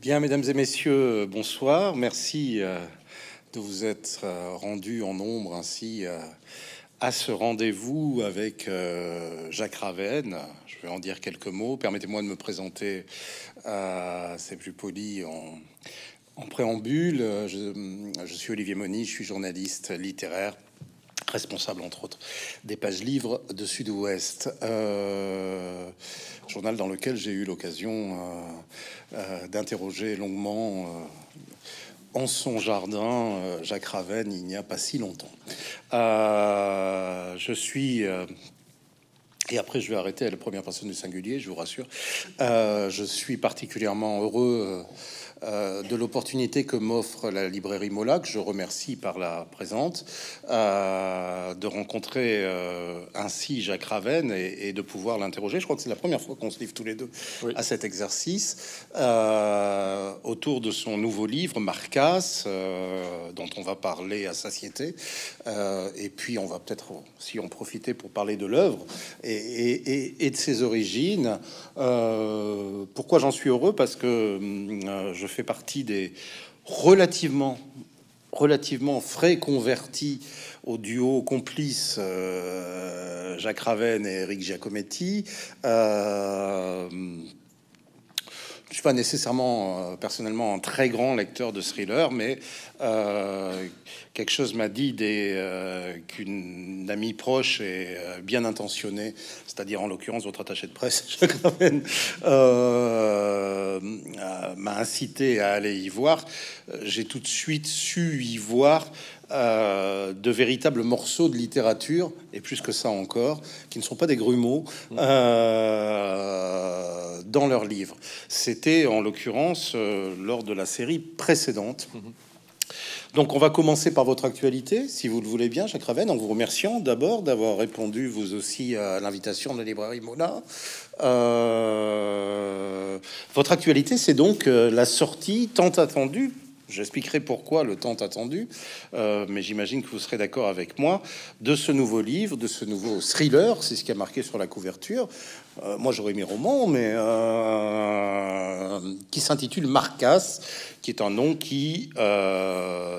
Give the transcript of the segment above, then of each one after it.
Bien, mesdames et messieurs, bonsoir. Merci euh, de vous être euh, rendus en nombre ainsi euh, à ce rendez-vous avec Jacques Ravenne. Je vais en dire quelques mots. Permettez-moi de me présenter, c'est plus poli, en, préambule. Je, je, suis Olivier Moni, je suis journaliste littéraire responsable entre autres des pages livres de Sud-Ouest, euh, journal dans lequel j'ai eu l'occasion euh, euh, d'interroger longuement en son jardin Jacques Ravenne il n'y a pas si longtemps. je suis et après, je vais arrêter à la première personne du singulier, je vous rassure. je suis particulièrement heureux euh, de l'opportunité que m'offre la librairie Mola, que je remercie par la présente, euh, de rencontrer euh, ainsi Jacques Ravenne et, de pouvoir l'interroger. Je crois que c'est la première fois qu'on se livre tous les deux à cet exercice autour de son nouveau livre, Marcas, dont on va parler à satiété. et puis, on va peut-être si on profiter pour parler de l'œuvre et, et, de ses origines. pourquoi j'en suis heureux? Parce que je fait partie des relativement relativement frais convertis au duo complice euh, Jacques Raven et Eric Giacometti. Euh, je suis pas nécessairement euh, personnellement un très grand lecteur de thriller, mais euh, quelque chose m'a dit euh, qu'une amie proche et bien intentionnée, c'est-à-dire en l'occurrence votre attaché de presse, m'a incité à aller y voir. J'ai tout de suite su y voir euh, de véritables morceaux de littérature, et plus que ça encore, qui ne sont pas des grumeaux, euh, dans leurs livres. C'était en l'occurrence euh, lors de la série précédente. Donc on va commencer par votre actualité, si vous le voulez bien, Jacques Raven, en vous remerciant d'abord d'avoir répondu vous aussi à l'invitation de la librairie Mona. votre actualité, c'est donc la sortie tant attendue J'expliquerai pourquoi le temps attendu, euh, mais j'imagine que vous serez d'accord avec moi, de ce nouveau livre, de ce nouveau thriller, c'est ce qui a marqué sur la couverture. Euh, moi j'aurais mis roman, mais euh, qui s'intitule Marcas, qui est un nom qui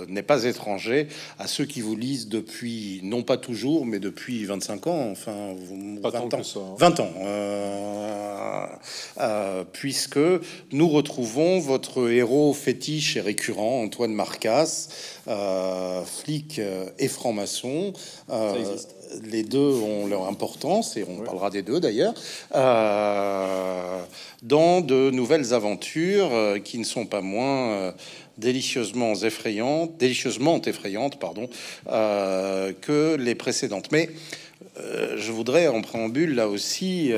n'est pas étranger à ceux qui vous lisent depuis, non pas toujours, mais depuis 25 ans, enfin 20 ans. 20 hein. ans, puisque nous retrouvons votre héros fétiche et récurrent Antoine Marcas, euh, flic euh, et franc-maçon. Euh, les deux ont leur importance et on parlera des deux d'ailleurs. dans de nouvelles aventures qui ne sont pas moins délicieusement effrayantes, délicieusement effrayantes, pardon, que les précédentes. Mais je voudrais en préambule là aussi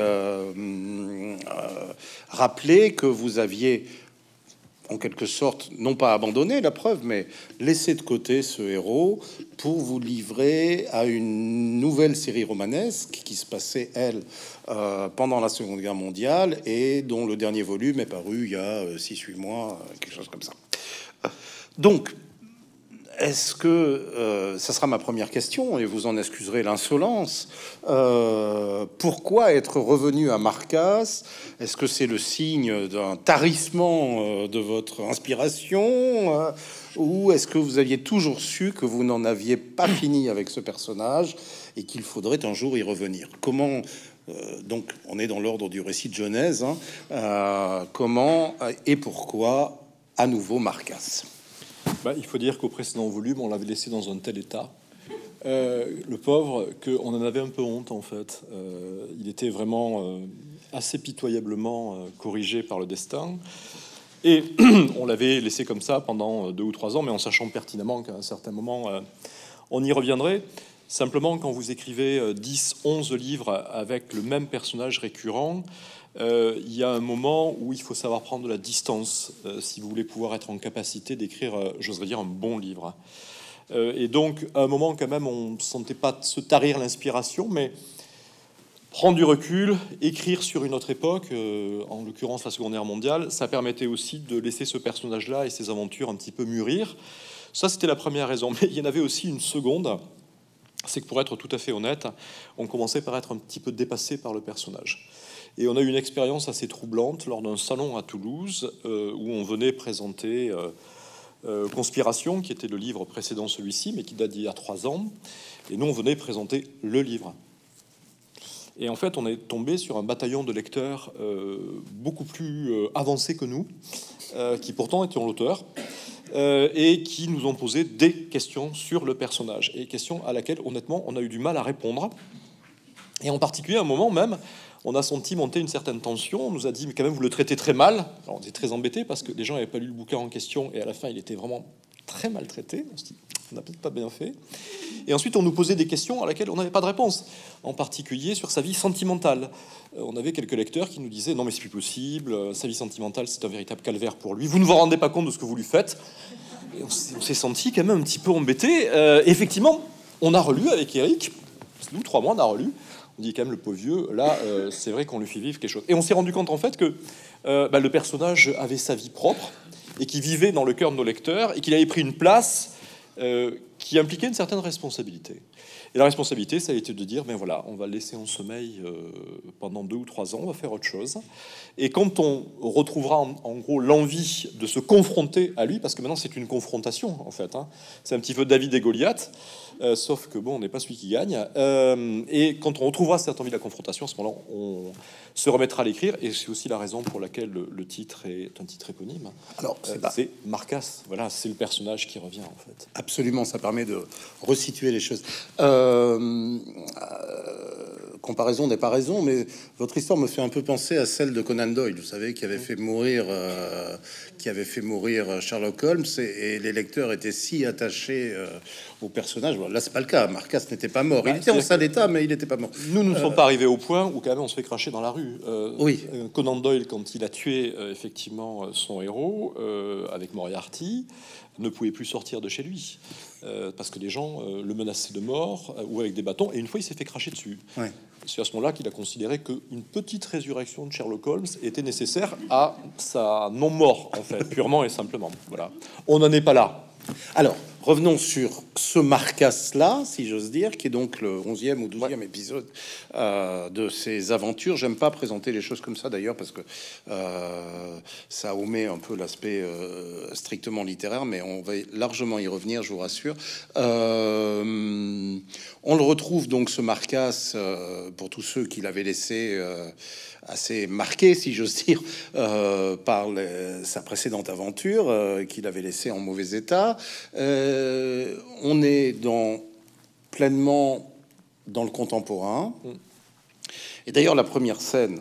rappeler que vous aviez en quelque sorte, non pas abandonner la preuve, mais laisser de côté ce héros pour vous livrer à une nouvelle série romanesque qui se passait, elle, euh, pendant la Seconde Guerre mondiale et dont le dernier volume est paru il y a 6-8 euh, mois, euh, quelque chose comme ça. Donc, est-ce que euh, ça sera ma première question et vous en excuserez l'insolence euh, Pourquoi être revenu à Marcas? Est-ce que c'est le signe d'un tarissement euh, de votre inspiration ou est-ce que vous aviez toujours su que vous n'en aviez pas fini avec ce personnage et qu'il faudrait un jour y revenir? Comment donc on est dans l'ordre du récit de Genèse. Hein, comment et pourquoi à nouveau Marcas? Bah, il faut dire qu'au précédent volume, on l'avait laissé dans un tel état, euh, le pauvre, qu'on en avait un peu honte en fait. Euh, il était vraiment euh, assez pitoyablement corrigé par le destin. Et on l'avait laissé comme ça pendant deux ou trois ans, mais en sachant pertinemment qu'à un certain moment, on y reviendrait. Simplement, quand vous écrivez 10, 11 livres avec le même personnage récurrent, euh, il y a un moment où il faut savoir prendre de la distance euh, si vous voulez pouvoir être en capacité d'écrire, euh, j'oserais dire, un bon livre. et donc, à un moment, quand même, on ne sentait pas se tarir l'inspiration, mais prendre du recul, écrire sur une autre époque, en l'occurrence la Seconde Guerre mondiale, ça permettait aussi de laisser ce personnage-là et ses aventures un petit peu mûrir. Ça, c'était la première raison. Mais il y en avait aussi une seconde c'est que pour être tout à fait honnête, on commençait par être un petit peu dépassé par le personnage. Et on a eu une expérience assez troublante lors d'un salon à Toulouse euh, où on venait présenter euh, euh, Conspiration, qui était le livre précédent celui-ci, mais qui date d'il y a trois ans. Et nous, on venait présenter le livre. Et en fait, on est tombé sur un bataillon de lecteurs beaucoup plus avancé que nous, qui pourtant étaient l'auteur, et qui nous ont posé des questions sur le personnage, et questions à laquelle, honnêtement, on a eu du mal à répondre. Et en particulier, à un moment même, on a senti monter une certaine tension. On nous a dit, mais quand même, vous le traitez très mal. on était très embêtés parce que les gens n'avaient pas lu le bouquin en question et à la fin, il était vraiment très mal traité. On n'a peut-être pas bien fait. Et ensuite, on nous posait des questions à laquelle on n'avait pas de réponse, en particulier sur sa vie sentimentale. Euh, on avait quelques lecteurs qui nous disaient non, mais c'est plus possible, euh, sa vie sentimentale, c'est un véritable calvaire pour lui. Vous ne vous rendez pas compte de ce que vous lui faites. Et on s'est senti quand même un petit peu embêté. Euh, effectivement, on a relu avec Eric, nous trois mois, on a relu on dit quand même le pauvre vieux, là, euh, c'est vrai qu'on lui fait vivre quelque chose. Et on s'est rendu compte en fait que euh, bah, le personnage avait sa vie propre et qui vivait dans le cœur de nos lecteurs et qu'il avait pris une place euh, qui impliquait une certaine responsabilité. Et la responsabilité, ça a été de dire, ben voilà, on va le laisser en sommeil pendant deux ou trois ans, on va faire autre chose. Et quand on retrouvera en, gros l'envie de se confronter à lui, parce que maintenant c'est une confrontation en fait, hein, c'est un petit peu David et Goliath, euh, sauf que bon, on n'est pas celui qui gagne. Euh, et quand on retrouvera cette envie de la confrontation, à ce moment-là, on se remettra à l'écrire. Et c'est aussi la raison pour laquelle le, titre est un titre éponyme. Alors, c'est euh, Marcas. Voilà, c'est le personnage qui revient en fait. Absolument, ça permet de resituer les choses comparaison n'est pas raison, mais votre histoire me fait un peu penser à celle de Conan Doyle, vous savez, qui avait fait mourir, euh, qui avait fait mourir Sherlock Holmes, et, les lecteurs étaient si attachés euh, au personnage. là, c'est pas le cas. Marcas n'était pas mort. il bah, était en sale état, mais il n'était pas mort. Nous, nous ne sommes pas arrivés au point où quand même on se fait cracher dans la rue. Euh, oui. Conan Doyle, quand il a tué effectivement son héros avec Moriarty, ne pouvait plus sortir de chez lui. parce que les gens le menaçaient de mort ou avec des bâtons, et une fois il s'est fait cracher dessus. Ouais. C'est à ce moment-là qu'il a considéré qu'une petite résurrection de Sherlock Holmes était nécessaire à sa non-mort, en fait, purement et simplement. Voilà. On n'en est pas là. Alors, revenons sur ce Marcas-là, si j'ose dire, qui est donc le 11e ou 12e épisode euh, de ces aventures. J'aime pas présenter les choses comme ça d'ailleurs, parce que euh, ça omet un peu l'aspect euh, strictement littéraire, mais on va largement y revenir, je vous rassure. on le retrouve donc, ce Marcas, pour tous ceux qui l'avaient laissé assez marqué, si j'ose dire, euh, par sa précédente aventure euh, qu'il avait laissé en mauvais état. Euh, on est dans pleinement dans le contemporain. Et d'ailleurs, la première scène,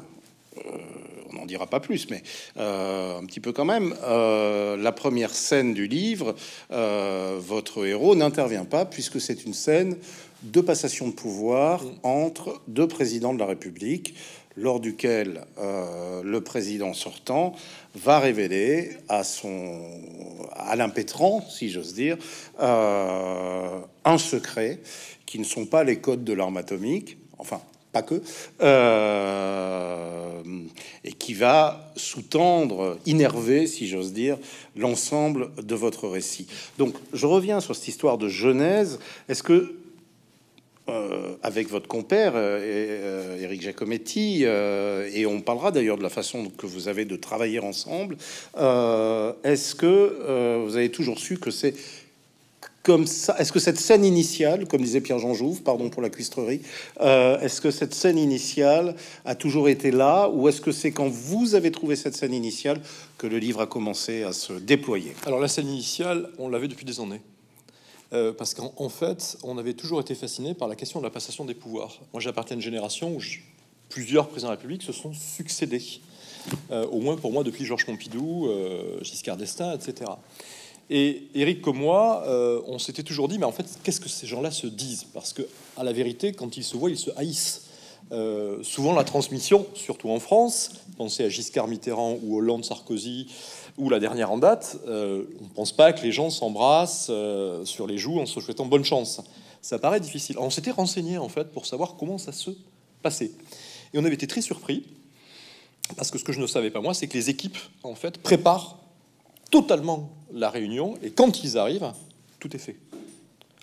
on n'en dira pas plus, mais un petit peu quand même, la première scène du livre, votre héros n'intervient pas puisque c'est une scène de passation de pouvoir entre deux présidents de la République, lors duquel euh, le président sortant va révéler à son à l'impétrant, si j'ose dire, euh, un secret qui ne sont pas les codes de l'arme atomique, enfin pas que, euh, et qui va sous-tendre, innerver, si j'ose dire, l'ensemble de votre récit. Donc, je reviens sur cette histoire de Genèse. Est-ce que euh, avec votre compère euh, Eric euh, Giacometti, et on parlera d'ailleurs de la façon que vous avez de travailler ensemble. Est-ce que vous avez toujours su que c'est comme ça Est-ce que cette scène initiale, comme disait Pierre-Jean Jouve, pardon pour la cuistrerie, est-ce que cette scène initiale a toujours été là, ou est-ce que c'est quand vous avez trouvé cette scène initiale que le livre a commencé à se déployer? Alors la scène initiale, on l'avait depuis des années. Euh, parce qu'en fait, on avait toujours été fasciné par la question de la passation des pouvoirs. Moi, j'appartiens à une génération où plusieurs présidents de la République se sont succédés, euh, au moins pour moi depuis Georges Pompidou, euh, Giscard d'Estaing, etc. Et Eric comme moi, on s'était toujours dit, mais en fait, qu'est-ce que ces gens-là se disent? Parce que, à la vérité, quand ils se voient, ils se haïssent. souvent, la transmission, surtout en France, pensez à Giscard Mitterrand ou Hollande Sarkozy, ou la dernière en date, euh, on ne pense pas que les gens s'embrassent euh, sur les joues en se souhaitant bonne chance. Ça paraît difficile. on s'était renseigné en fait pour savoir comment ça se passait. Et on avait été très surpris parce que ce que je ne savais pas moi, c'est que les équipes en fait préparent totalement la réunion et quand ils arrivent, tout est fait.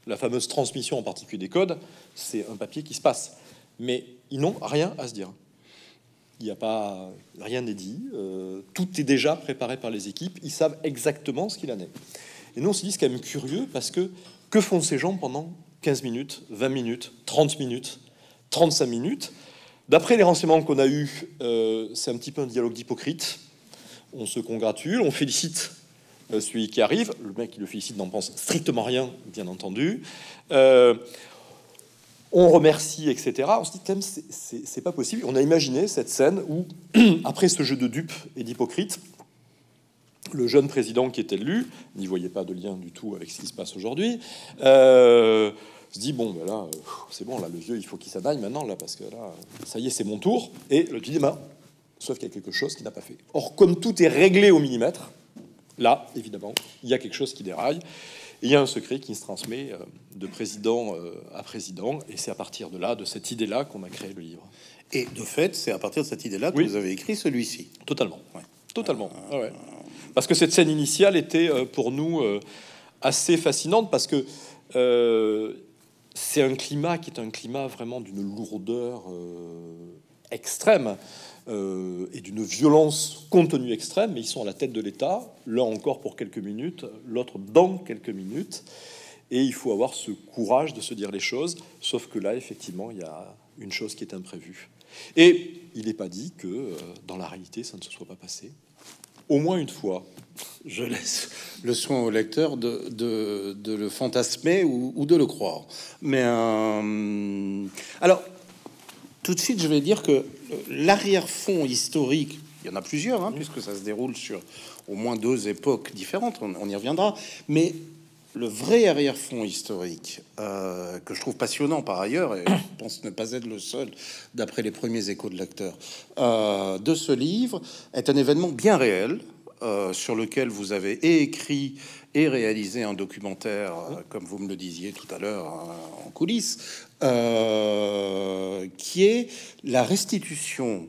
La fameuse transmission en particulier des codes, c'est un papier qui se passe. Mais ils n'ont rien à se dire. Il n'y a pas rien n'est dit. euh, tout est déjà préparé par les équipes. Ils savent exactement ce qu'il en est. Et nous, on s'est dit, c'est quand même curieux parce que que font ces gens pendant 15 minutes, 20 minutes, 30 minutes, 35 minutes? D'après les renseignements qu'on a eus, euh, c'est un petit peu un dialogue d'hypocrite. On se congratule, on félicite euh, celui qui arrive. Le mec qui le félicite n'en pense strictement rien, bien entendu. On remercie, etc. On se dit, c'est- pas possible. On a imaginé cette scène où, après ce jeu de dupes et d'hypocrites, le jeune président qui est élu, n'y voyait pas de lien du tout avec ce qui se passe aujourd'hui, euh, se dit bon ben là c'est bon là le vieux il faut qu'il s'en aille maintenant là parce que là ça y est c'est mon tour et le dit ben, sauf qu'il y a quelque chose qu'il n'a pas fait. Or comme tout est réglé au millimètre, là évidemment il y a quelque chose qui déraille. Et il y a un secret qui se transmet euh, de président euh, à président et c'est à partir de là, de cette idée-là qu'on a créé le livre. Et de fait, c'est à partir de cette idée-là que Oui. vous avez écrit celui-ci. Totalement. Ouais. Totalement. Ah ouais. Parce que cette scène initiale était euh, pour nous euh, assez fascinante parce que euh, c'est un climat qui est un climat vraiment d'une lourdeur euh, extrême euh, et d'une violence contenue extrême, mais ils sont à la tête de l'État, l'un encore pour quelques minutes, l'autre dans quelques minutes. Et il faut avoir ce courage de se dire les choses, sauf que là, effectivement, il y a une chose qui est imprévue. Et il n'est pas dit que euh, dans la réalité, ça ne se soit pas passé. Au moins une fois. Je laisse le soin au lecteur de, le fantasmer ou, de le croire. Mais euh, alors, tout de suite, je vais dire que l'arrière-fond historique, il y en a plusieurs, hein, puisque ça se déroule sur au moins deux époques différentes, on, y reviendra, mais le vrai arrière-fond historique, euh, que je trouve passionnant par ailleurs, et je pense ne pas être le seul, d'après les premiers échos de lecteurs, euh, de ce livre, est un événement bien réel, euh, sur lequel vous avez écrit et réalisé un documentaire, comme vous me le disiez tout à l'heure en coulisses, euh, qui est la restitution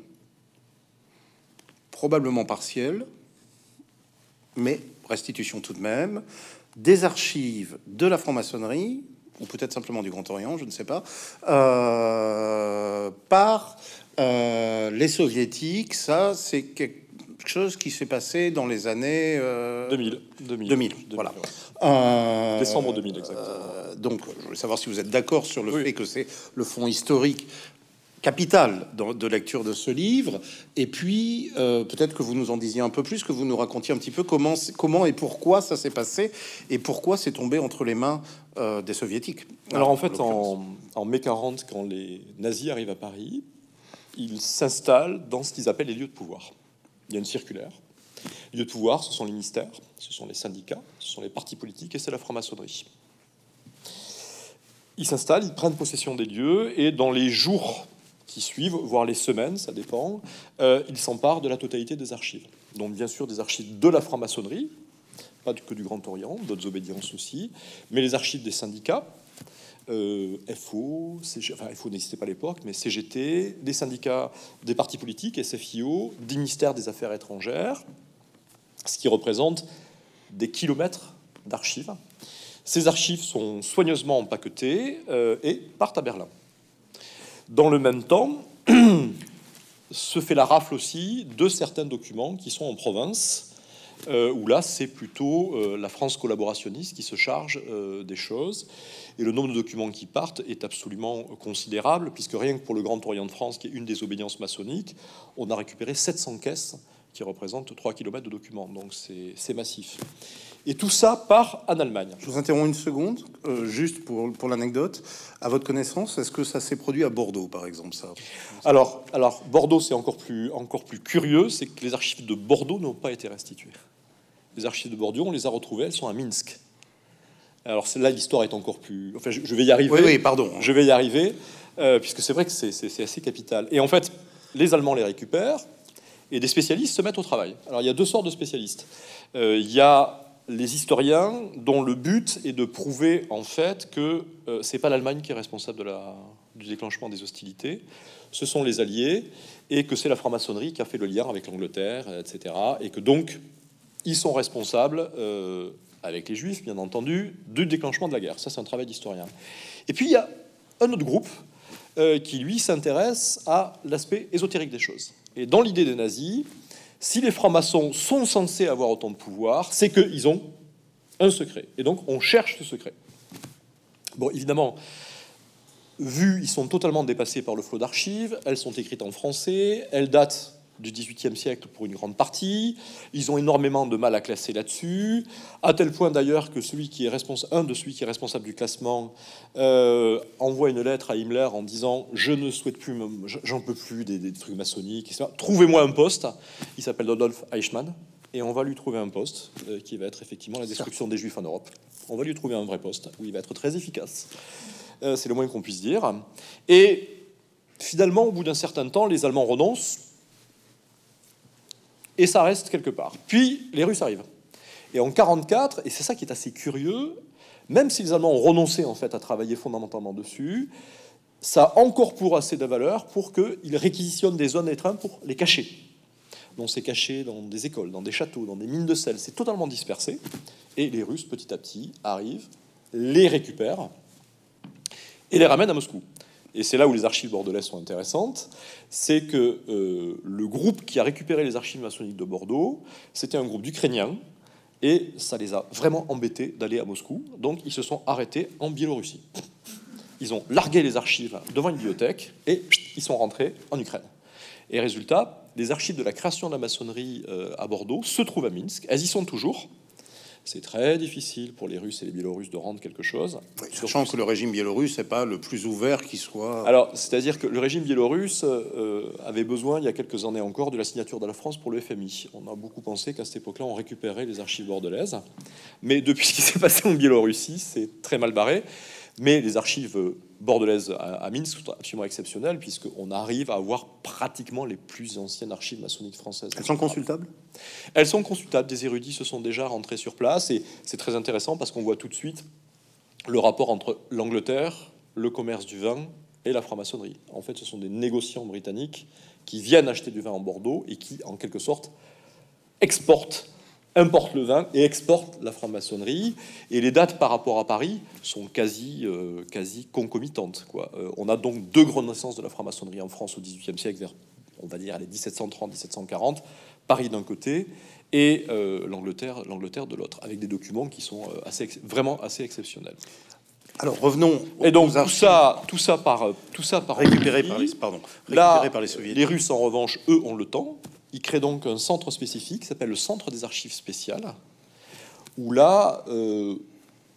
probablement partielle, mais restitution tout de même, des archives de la franc-maçonnerie, ou peut-être simplement du Grand Orient, je ne sais pas, euh, par euh, les soviétiques. Ça, c'est quelque chose qui s'est passé dans les années euh, 2000. 2000. 2000, voilà. Euh, Décembre 2000, exactement. euh, donc, je voulais savoir si vous êtes d'accord sur le Oui. fait que c'est le fond historique capital dans- de lecture de ce livre. Et puis, euh, peut-être que vous nous en disiez un peu plus, que vous nous racontiez un petit peu comment, comment et pourquoi ça s'est passé et pourquoi c'est tombé entre les mains euh, des soviétiques. Alors en fait, en mai 40, quand les nazis arrivent à Paris, ils s'installent dans ce qu'ils appellent les lieux de pouvoir. Il y a une circulaire. Les lieux de pouvoir, ce sont les ministères, ce sont les syndicats, ce sont les partis politiques et c'est la franc-maçonnerie. Ils s'installent, ils prennent possession des lieux et dans les jours qui suivent, voire les semaines, ça dépend, euh, ils s'emparent de la totalité des archives. Donc bien sûr des archives de la franc-maçonnerie, pas que du Grand Orient, d'autres obédiences aussi, mais les archives des syndicats, euh, FO, CG, enfin FO n'existait pas à l'époque, mais CGT, des syndicats, des partis politiques, SFIO, des ministères des Affaires étrangères, ce qui représente des kilomètres d'archives. Ces archives sont soigneusement empaquetées euh, et partent à Berlin. Dans le même temps, se fait la rafle aussi de certains documents qui sont en province, euh, où là, c'est plutôt euh, la France collaborationniste qui se charge euh, des choses. Et le nombre de documents qui partent est absolument considérable, puisque rien que pour le Grand Orient de France, qui est une des obédiences maçonniques, on a récupéré 700 caisses qui représentent 3 km de documents. Donc c'est massif. Et tout ça part en Allemagne. Je vous interromps une seconde, euh, juste pour, pour l'anecdote. À votre connaissance, est-ce que ça s'est produit à Bordeaux, par exemple, ça? Alors, alors Bordeaux, c'est encore plus, encore plus curieux, c'est que les archives de Bordeaux n'ont pas été restituées. Les archives de Bordeaux, on les a retrouvées, elles sont à Minsk. Alors c'est- là, l'histoire est encore plus. Enfin, je, vais y arriver. Oui, oui, pardon. Je vais y arriver, euh, puisque c'est vrai que c'est assez capital. Et en fait, les Allemands les récupèrent et des spécialistes se mettent au travail. Alors il y a deux sortes de spécialistes. Euh, il y a les historiens dont le but est de prouver en fait que euh, c'est pas l'Allemagne qui est responsable de la, du déclenchement des hostilités, ce sont les Alliés et que c'est la franc-maçonnerie qui a fait le lien avec l'Angleterre, etc. Et que donc ils sont responsables euh, avec les Juifs, bien entendu, du déclenchement de la guerre. Ça, c'est un travail d'historien. Et puis, il y a un autre groupe euh, qui, lui, s'intéresse à l'aspect ésotérique des choses. Et dans l'idée des nazis, si les francs-maçons sont censés avoir autant de pouvoir, c'est qu'ils ont un secret. Et donc, on cherche ce secret. Bon, évidemment, vu, ils sont totalement dépassés par le flot d'archives, elles sont écrites en français, elles datent du XVIIIe siècle pour une grande partie. Ils ont énormément de mal à classer là-dessus, à tel point d'ailleurs que celui qui est responsable, un de celui qui est responsable du classement euh, envoie une lettre à Himmler en disant je ne souhaite plus, j'en peux plus des, trucs maçonniques, Trouvez-moi un poste. Il s'appelle Rodolphe Eichmann et on va lui trouver un poste euh, qui va être effectivement la destruction des Juifs en Europe. On va lui trouver un vrai poste où il va être très efficace. Euh, c'est le moins qu'on puisse dire. Et finalement, au bout d'un certain temps, les Allemands renoncent et ça reste quelque part. Puis les Russes arrivent. Et en 44, et c'est ça qui est assez curieux, même si les Allemands ont renoncé en fait à travailler fondamentalement dessus, ça a encore pour assez de valeur pour qu'ils réquisitionnent des zones trains pour les cacher. Donc c'est caché dans des écoles, dans des châteaux, dans des mines de sel, c'est totalement dispersé. Et les Russes, petit à petit, arrivent, les récupèrent et les ramènent à Moscou et c'est là où les archives bordelaises sont intéressantes, c'est que euh, le groupe qui a récupéré les archives maçonniques de Bordeaux, c'était un groupe d'Ukrainiens, et ça les a vraiment embêtés d'aller à Moscou, donc ils se sont arrêtés en Biélorussie. Ils ont largué les archives devant une bibliothèque, et ils sont rentrés en Ukraine. Et résultat, les archives de la création de la maçonnerie euh, à Bordeaux se trouvent à Minsk, elles y sont toujours, c'est très difficile pour les Russes et les Biélorusses de rendre quelque chose. sachant que le régime biélorusse n'est pas le plus ouvert qui soit. Alors, c'est-à-dire que le régime biélorusse euh, avait besoin, il y a quelques années encore, de la signature de la France pour le FMI. On a beaucoup pensé qu'à cette époque-là, on récupérait les archives bordelaises. Mais depuis ce qui s'est passé en Biélorussie, c'est très mal barré. Mais les archives bordelaises à, Minsk sont absolument exceptionnelles, puisqu'on arrive à avoir pratiquement les plus anciennes archives maçonniques françaises. Elles sont consultables? Elles sont consultables. Des érudits se sont déjà rentrés sur place, et c'est très intéressant parce qu'on voit tout de suite le rapport entre l'Angleterre, le commerce du vin et la franc-maçonnerie. En fait, ce sont des négociants britanniques qui viennent acheter du vin en Bordeaux et qui, en quelque sorte, exportent importe le vin et exporte la franc-maçonnerie. Et les dates par rapport à Paris sont quasi, euh, quasi concomitantes. Quoi. Euh, on a donc deux grandes naissances de la franc-maçonnerie en France au XVIIIe siècle, vers, on va dire, les 1730-1740. Paris d'un côté et euh, l'Angleterre, l'Angleterre de l'autre, avec des documents qui sont assez, vraiment assez exceptionnels. Alors revenons. Et donc tout ça, tout ça par tout ça par récupéré par les pardon Là, par les soviétiques. Les Russes en revanche, eux, ont le temps. Il crée donc un centre spécifique qui s'appelle le Centre des archives spéciales, où là, euh,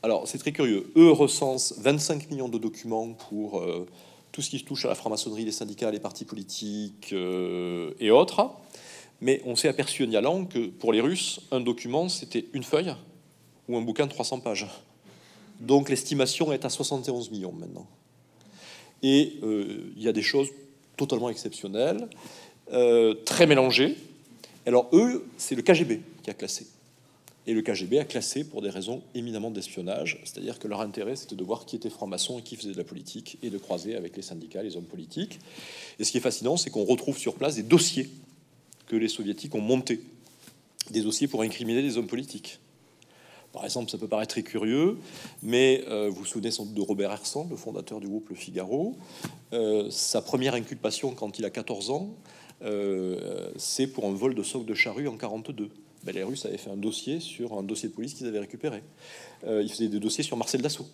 alors c'est très curieux, eux recensent 25 millions de documents pour euh, tout ce qui touche à la franc-maçonnerie, les syndicats, les partis politiques euh, et autres. Mais on s'est aperçu en y allant que pour les Russes, un document, c'était une feuille ou un bouquin de 300 pages. Donc l'estimation est à 71 millions maintenant. Et il y a des choses totalement exceptionnelles. Euh, très mélangés. Alors eux, c'est le KGB qui a classé. Et le KGB a classé pour des raisons éminemment d'espionnage, c'est-à-dire que leur intérêt, c'était de voir qui était franc-maçon et qui faisait de la politique, et de croiser avec les syndicats, les hommes politiques. Et ce qui est fascinant, c'est qu'on retrouve sur place des dossiers que les soviétiques ont montés, des dossiers pour incriminer des hommes politiques. Par exemple, ça peut paraître très curieux, mais euh, vous vous souvenez sans doute de Robert Hersan, le fondateur du groupe Le Figaro. Euh, sa première inculpation quand il a 14 ans, euh, c'est pour un vol de socle de charrue en 42. Ben, les Russes avaient fait un dossier sur un dossier de police qu'ils avaient récupéré. Euh, ils faisaient des dossiers sur Marcel Dassault.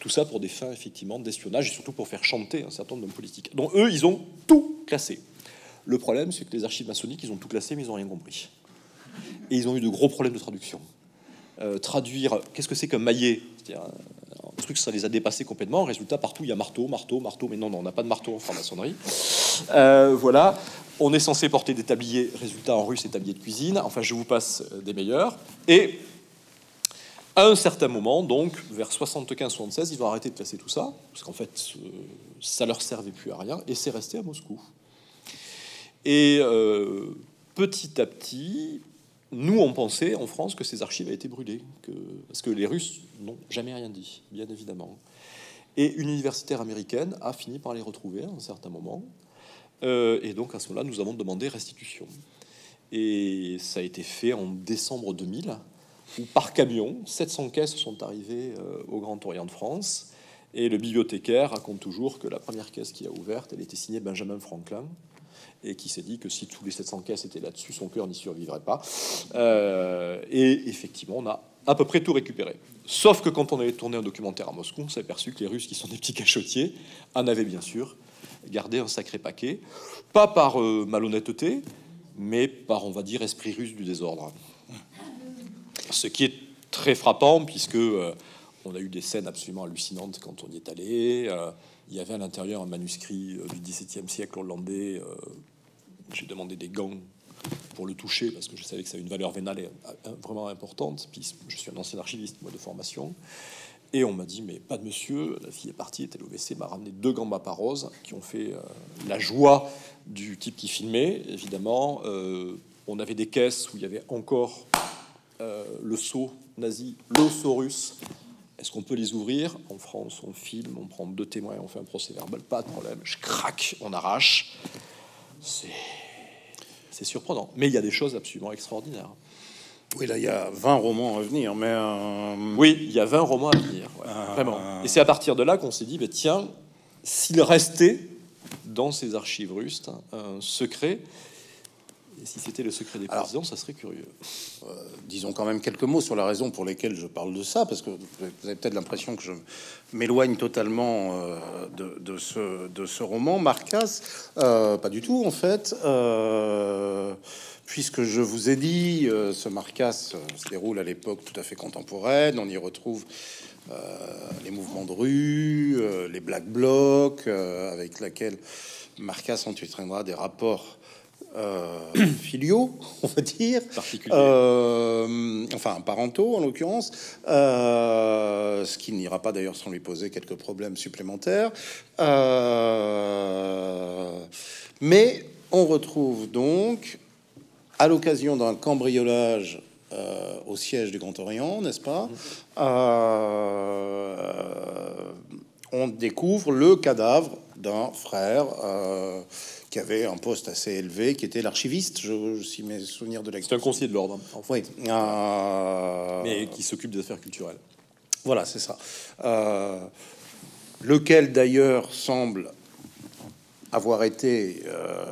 Tout ça pour des fins effectivement d'espionnage et surtout pour faire chanter un certain nombre d'hommes politiques. Donc eux, ils ont tout classé. Le problème, c'est que les archives maçonniques, ils ont tout classé, mais ils n'ont rien compris. Et ils ont eu de gros problèmes de traduction. Euh, traduire, qu'est-ce que c'est qu'un maillet? Un truc, ça les a dépassés complètement. Résultat, partout, il y a marteau, marteau, marteau. Mais non, non on n'a pas de marteau en franc-maçonnerie. Euh, voilà. On est censé porter des tabliers. Résultat, en russe, c'est tabliers de cuisine. Enfin, je vous passe euh, des meilleurs. Et à un certain moment, donc vers 75-76, ils vont arrêter de classer tout ça, parce qu'en fait, euh, ça leur servait plus à rien, et c'est resté à Moscou. Et petit à petit, nous, on pensait en France que ces archives avaient été brûlées, parce que les Russes n'ont jamais rien dit, bien évidemment. Et une universitaire américaine a fini par les retrouver à un certain moment. Euh, et donc à ce moment-là, nous avons demandé restitution. Et ça a été fait en décembre 2000, où par camion, 700 caisses sont arrivées au Grand Orient de France. Et le bibliothécaire raconte toujours que la première caisse qui a ouverte, elle était signée Benjamin Franklin, et qui s'est dit que si tous les 700 caisses étaient là-dessus, son cœur n'y survivrait pas. Euh, et effectivement, on a à peu près tout récupéré. Sauf que quand on avait tourné un documentaire à Moscou, on s'est aperçu que les Russes, qui sont des petits cachotiers, en avaient bien sûr gardé un sacré paquet, pas par euh, malhonnêteté, mais par, on va dire, esprit russe du désordre. Ce qui est très frappant, puisque euh, on a eu des scènes absolument hallucinantes quand on y est allé. il y avait à l'intérieur un manuscrit du XVIIe siècle hollandais j'ai demandé des gants pour le toucher parce que je savais que ça a une valeur vénale euh, vraiment importante. Puis je suis un ancien archiviste, de formation. Et on m'a dit, mais pas de monsieur, la fille est partie, était WC, m'a ramené deux gants roses qui ont fait euh, la joie du type qui filmait, évidemment. Euh, on avait des caisses où il y avait encore le sceau nazi, le sceau russe. Est-ce qu'on peut les ouvrir? En France, on filme, on prend deux témoins, on fait un procès verbal, pas de problème. Je craque, on arrache c'est surprenant. Mais il y a des choses absolument extraordinaires. Oui, là, il y a 20 romans à venir, mais... Euh, oui, il y a 20 romans à venir, euh, vraiment. Et c'est à partir de là qu'on s'est dit, bah, tiens, s'il restait dans ces archives russes un secret, et si c'était le secret des présidents, ça serait curieux. Euh, disons quand même quelques mots sur la raison pour laquelle je parle de ça, parce que vous avez peut-être l'impression que je m'éloigne totalement euh, de, ce, de ce roman, Marcas. Euh, pas du tout, en fait. puisque je vous ai dit, ce Marcas se déroule à l'époque tout à fait contemporaine. On y retrouve les mouvements de rue, les Black Blocs, avec laquelle Marcas entraînera des rapports euh, filiaux, on va dire, euh, enfin parentaux en l'occurrence, euh, ce qui n'ira pas d'ailleurs sans lui poser quelques problèmes supplémentaires. mais on retrouve donc, à l'occasion d'un cambriolage au siège du Grand Orient, n'est-ce pas On découvre le cadavre d'un frère qui avait un poste assez élevé, qui était l'archiviste, je, si mes souvenirs de C'est un conseiller de l'ordre. Oui. Euh, Mais qui s'occupe des affaires culturelles. Voilà, c'est ça. Euh, lequel d'ailleurs semble avoir été euh,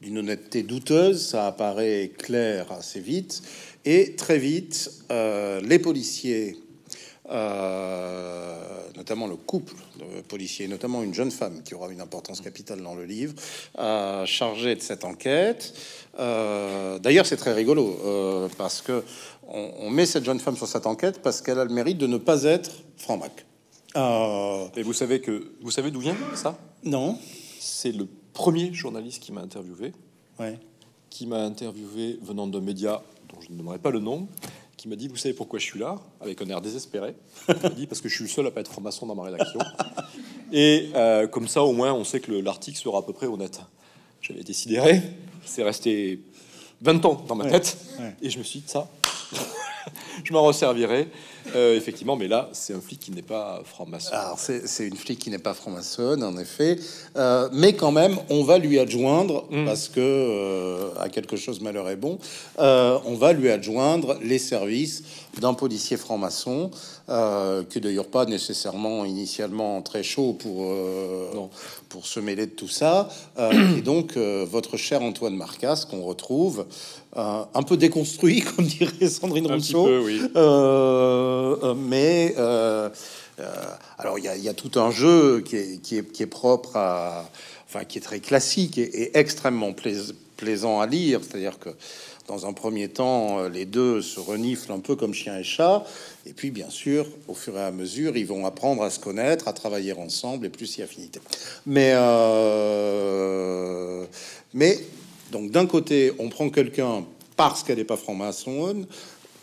d'une honnêteté douteuse, ça apparaît clair assez vite, et très vite, les policiers euh, notamment le couple de policiers, notamment une jeune femme qui aura une importance capitale dans le livre, euh, chargé de cette enquête. Euh, d'ailleurs, c'est très rigolo parce que on, met cette jeune femme sur cette enquête parce qu'elle a le mérite de ne pas être franc-mac. Et vous savez que vous savez d'où vient ça? Non. C'est le premier journaliste qui m'a interviewé. Ouais. Qui m'a interviewé venant d'un média dont je ne nommerai pas le nom, qui m'a dit, vous savez pourquoi je suis là Avec un air désespéré. Il dit, parce que je suis le seul à pas être franc-maçon dans ma rédaction. Et euh, comme ça, au moins, on sait que l'article sera à peu près honnête. J'avais été sidéré. C'est resté 20 ans dans ma tête. Et je me suis dit, ça, je m'en resservirai. Euh, effectivement, mais là, c'est un flic qui n'est pas franc-maçon. Alors, c'est une flic qui n'est pas franc-maçonne, en effet. Euh, mais quand même, on va lui adjoindre, mm. parce que euh, à quelque chose malheur est bon, on va lui adjoindre les services d'un policier franc-maçon, qui d'ailleurs pas nécessairement initialement très chaud pour, pour se mêler de tout ça. et donc, votre cher Antoine Marcas, qu'on retrouve, un peu déconstruit, comme dirait Sandrine Rousseau. Oui. Euh, euh, mais euh, alors il y, a tout un jeu qui est, qui est, propre à, enfin qui est très classique et, extrêmement plaisant à lire. C'est-à-dire que dans un premier temps, les deux se reniflent un peu comme chien et chat, et puis bien sûr, au fur et à mesure, ils vont apprendre à se connaître, à travailler ensemble, et plus si affinité. Mais mais donc d'un côté, on prend quelqu'un parce qu'elle n'est pas franc-maçonne,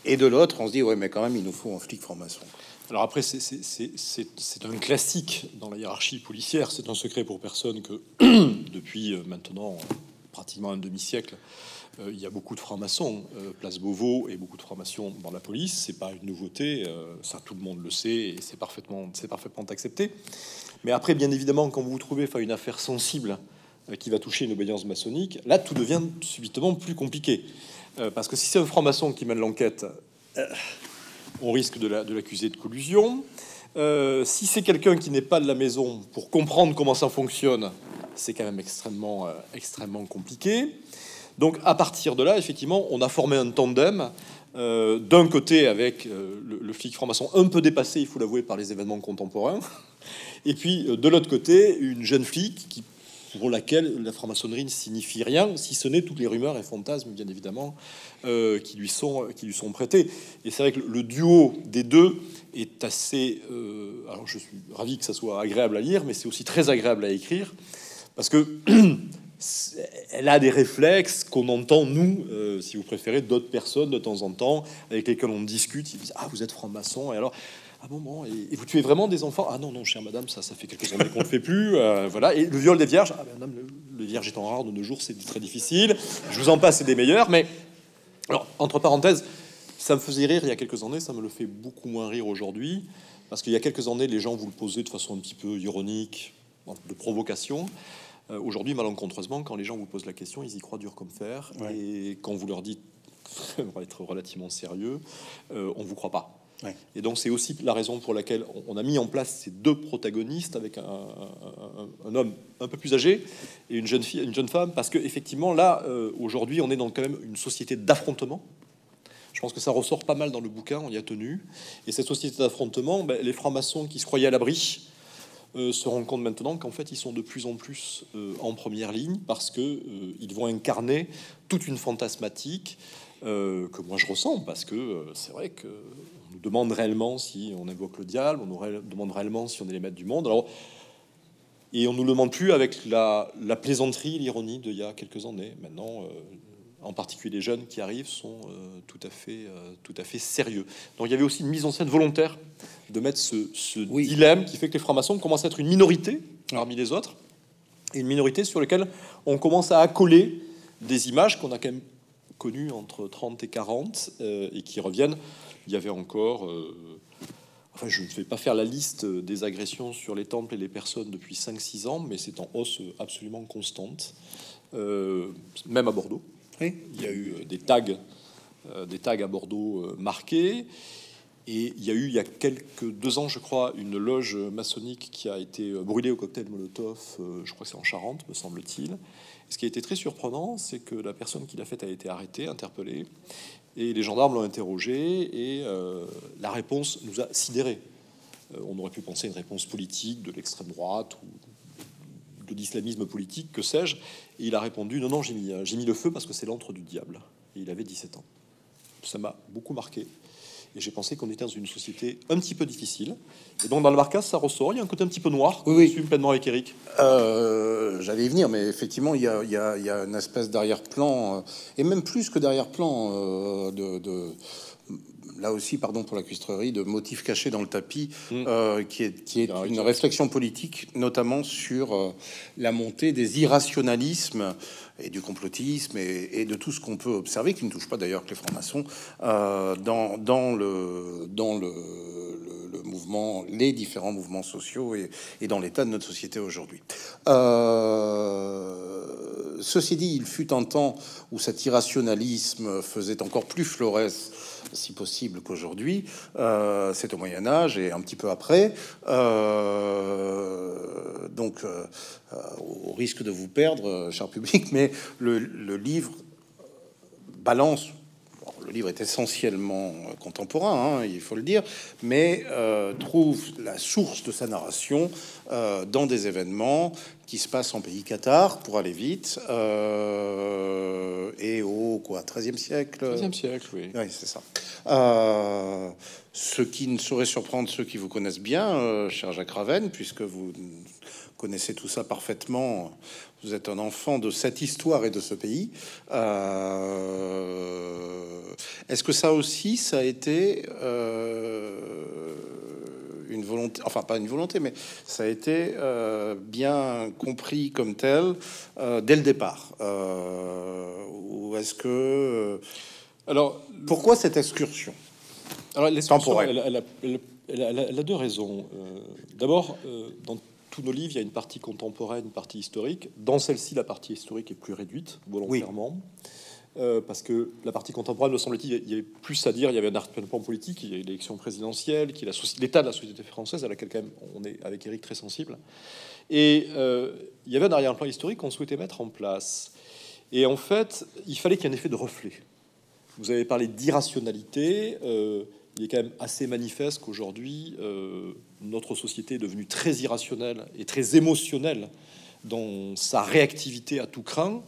et de l'autre, on se dit, ouais, mais quand même, il nous faut un flic franc-maçon. Alors après, c'est un classique dans la hiérarchie policière. C'est un secret pour personne que depuis euh, maintenant pratiquement un demi-siècle, euh, il y a beaucoup de francs-maçons, euh, place Beauvau, et beaucoup de francs-maçons dans la police. C'est pas une nouveauté, ça tout le monde le sait, et c'est parfaitement, c'est parfaitement accepté. Mais après, bien évidemment, quand vous vous trouvez enfin, une affaire sensible qui va toucher une obédience maçonnique, là, tout devient subitement plus compliqué. Euh, parce que si c'est un franc-maçon qui mène l'enquête, on risque de l'accuser de, collusion. si c'est quelqu'un qui n'est pas de la maison, pour comprendre comment ça fonctionne, c'est quand même extrêmement, extrêmement compliqué. Donc à partir de là, effectivement, on a formé un tandem euh, d'un côté avec euh, le, flic franc-maçon un peu dépassé, il faut l'avouer, par les événements contemporains, et puis euh, de l'autre côté, une jeune flic pour laquelle la franc-maçonnerie ne signifie rien, si ce n'est toutes les rumeurs et fantasmes, bien évidemment, qui, lui sont, qui lui sont prêtés. Et c'est vrai que le duo des deux est assez... alors je suis ravi que ça soit agréable à lire, mais c'est aussi très agréable à écrire, parce que elle a des réflexes qu'on entend, nous, euh, si vous préférez, d'autres personnes de temps en temps, avec lesquelles on discute. Ils disent Ah, vous êtes franc-maçon, et alors, ah bon, bon, et, vous tuez vraiment des enfants? Ah non, non, chère madame, ça, ça fait quelques années qu'on ne le fait plus. Euh, voilà, et le viol des vierges Ah, madame, le, vierge étant rare de nos jours, c'est très difficile. Je vous en passe, c'est des meilleurs, mais. Alors, entre parenthèses, ça me faisait rire il y a quelques années, ça me le fait beaucoup moins rire aujourd'hui, parce qu'il y a quelques années, les gens vous le posaient de façon un petit peu ironique, de provocation. Euh, aujourd'hui, malencontreusement, quand les gens vous posent la question, ils y croient dur comme fer. Et quand vous leur dites, on va être relativement sérieux, euh, on vous croit pas. Et donc c'est aussi la raison pour laquelle on a mis en place ces deux protagonistes avec un, homme un peu plus âgé et une jeune fille, une jeune femme, parce que effectivement là euh, aujourd'hui on est dans quand même une société d'affrontement. Je pense que ça ressort pas mal dans le bouquin, on y a tenu. Et cette société d'affrontement, ben, les francs-maçons qui se croyaient à l'abri, euh, se rendent compte maintenant qu'en fait ils sont de plus en plus euh, en première ligne parce que euh, ils vont incarner toute une fantasmatique que moi je ressens parce que c'est vrai que on nous demande réellement si on invoque le diable, on nous demande réellement si on est les maîtres du monde. Alors et on nous le demande plus avec la, la plaisanterie, l'ironie d'il y a quelques années. Maintenant, en particulier les jeunes qui arrivent, sont euh, tout, à fait, euh, tout à fait sérieux. Donc il y avait aussi une mise en scène volontaire de mettre ce, dilemme qui fait que les francs-maçons commencent à être une minorité parmi les autres, et une minorité sur laquelle on commence à accoler des images qu'on a quand même connues entre 30 et 40 euh, et qui reviennent. Il y avait encore... Enfin, je ne vais pas faire la liste des agressions sur les temples et les personnes depuis 5-6 ans, mais c'est en hausse absolument constante, même à Bordeaux. Il y a eu euh, des tags, euh, des tags à Bordeaux euh, marqués. Et il y a eu, il y a quelques deux ans, je crois, une loge maçonnique qui a été brûlée au cocktail Molotov, je crois que c'est en Charente, me semble-t-il. Ce qui a été très surprenant, c'est que la personne qui l'a faite a été arrêtée, interpellée, et les gendarmes l'ont interrogée, et la réponse nous a sidérés. on aurait pu penser une réponse politique de l'extrême droite ou de l'islamisme politique, que sais-je. Et il a répondu Non, non, j'ai mis, j'ai mis le feu parce que c'est l'antre du diable. Et il avait 17 ans. Ça m'a beaucoup marqué. Et j'ai pensé qu'on était dans une société un petit peu difficile. Et donc dans le marquage, ça ressort. Il y a un côté un petit peu noir. Oui, oui. Je suis pleinement avec Eric. Euh, j'allais y venir, mais effectivement, il y a, il y a, il y a une espèce d'arrière-plan, euh, et même plus que d'arrière-plan, euh, de, de là aussi, pardon pour la cuistrerie, de motifs cachés dans le tapis, mm. euh, qui est, qui est une réflexion politique, notamment sur euh, la montée des irrationalismes et du complotisme et, de tout ce qu'on peut observer, qui ne touche pas d'ailleurs que les francs-maçons, euh, dans, dans, le, dans le, le, mouvement, les différents mouvements sociaux et, et dans l'état de notre société aujourd'hui. ceci dit, il fut un temps où cet irrationalisme faisait encore plus florès si possible qu'aujourd'hui. Euh, c'est au Moyen Âge et un petit peu après. Euh, donc, euh, au risque de vous perdre, cher public, mais le, livre balance le livre est essentiellement contemporain, hein, il faut le dire, mais trouve la source de sa narration dans des événements qui se passent en pays Qatar, pour aller vite, et au quoi, 13e siècle 13e siècle, oui. Oui, c'est ça. Euh, ce qui ne saurait surprendre ceux qui vous connaissent bien, euh, cher Jacques Raven, puisque vous connaissez tout ça parfaitement. Vous êtes un enfant de cette histoire et de ce pays. Euh, est-ce que ça aussi, ça a été une volonté, enfin pas une volonté, mais ça a été bien compris comme tel dès le départ Ou est-ce que alors, pourquoi cette excursion? Alors, l'excursion, elle, elle, a deux raisons. Euh, d'abord, euh, dans tous nos livres, il y a une partie contemporaine, une partie historique. Dans celle-ci, la partie historique est plus réduite, volontairement. euh, parce que la partie contemporaine, me semble-t-il, il y avait plus à dire, il y avait un arrière-plan politique, il y a l'élection présidentielle, qui est l'état de la société française, à laquelle quand même on est avec Eric très sensible. Et euh, il y avait un arrière-plan historique qu'on souhaitait mettre en place. Et en fait, il fallait qu'il y ait un effet de reflet. Vous avez parlé d'irrationalité. Euh, il est quand même assez manifeste qu'aujourd'hui, notre société est devenue très irrationnelle et très émotionnelle dans sa réactivité à tout craint.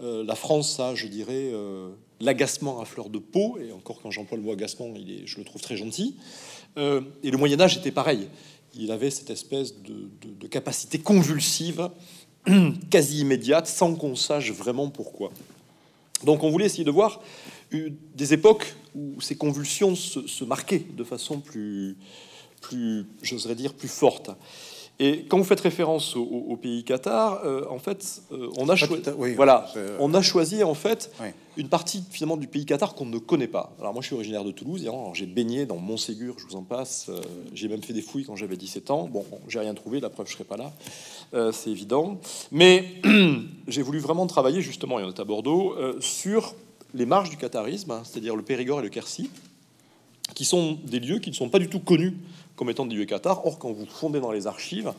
Euh, la France a, je dirais, euh, l'agacement à fleur de peau, et encore quand j'emploie le mot agacement, il est, je le trouve très gentil. Euh, et le Moyen Âge était pareil. Il avait cette espèce de, capacité convulsive, quasi immédiate, sans qu'on sache vraiment pourquoi. Donc on voulait essayer de voir des époques où ces convulsions se, marquaient de façon plus, plus j'oserais dire, plus forte. Et quand vous faites référence au, pays Qatar, euh, en fait, euh, on, a choisi, voilà, on a choisi en fait une partie finalement du pays Qatar qu'on ne connaît pas. Alors moi, je suis originaire de Toulouse, j'ai baigné dans Montségur, je vous en passe. Euh, j'ai même fait des fouilles quand j'avais 17 ans. Bon, j'ai rien trouvé, la preuve, je serais pas là, c'est évident. Mais j'ai voulu vraiment travailler justement, et on est à Bordeaux, sur les marges du qatarisme, hein, c'est-à-dire le Périgord et le Quercy, qui sont des lieux qui ne sont pas du tout connus comme étant des lieux Qatar. Or, quand vous fondez dans les archives,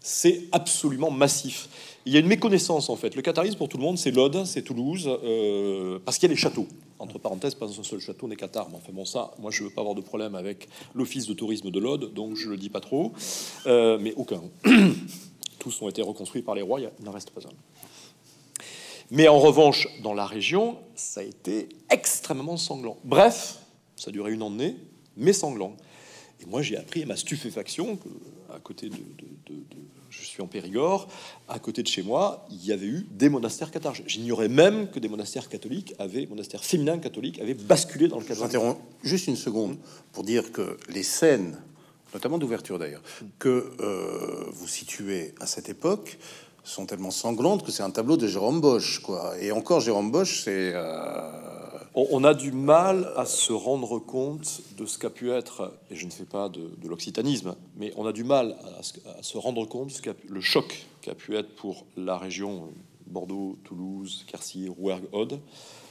c'est absolument massif. Il y a une méconnaissance en fait. Le qatarisme pour tout le monde, c'est Lod, c'est Toulouse, euh, parce qu'il y a les châteaux. Entre parenthèses, pas un seul château n'est Qatar. Mais enfin bon, ça, moi je veux pas avoir de problème avec l'office de tourisme de Lod, donc je le dis pas trop. Euh, mais aucun. Tous ont été reconstruits par les rois, il n'en reste pas un. Mais en revanche, dans la région, ça a été extrêmement sanglant. Bref, ça a duré une année, mais sanglant. Et moi, j'ai appris à ma stupéfaction que, à côté de, je suis en Périgord, à côté de chez moi, il y avait eu des monastères cathares. J'ignorais même que des monastères catholiques avaient, monastères féminins catholiques, avaient basculé dans le cadre. J'interromps juste une seconde pour dire que les scènes, notamment d'ouverture d'ailleurs, que euh, vous situez à cette époque sont tellement sanglantes que c'est un tableau de Jérôme Bosch, quoi. Et encore, Jérôme Bosch, c'est euh, on, a du mal à se rendre compte de ce qu'a pu être, et je ne fais pas de, l'occitanisme, mais on a du mal à, se rendre compte ce le choc qu'a pu être pour la région Bordeaux, Toulouse, Quercy, Rouergue, Aude,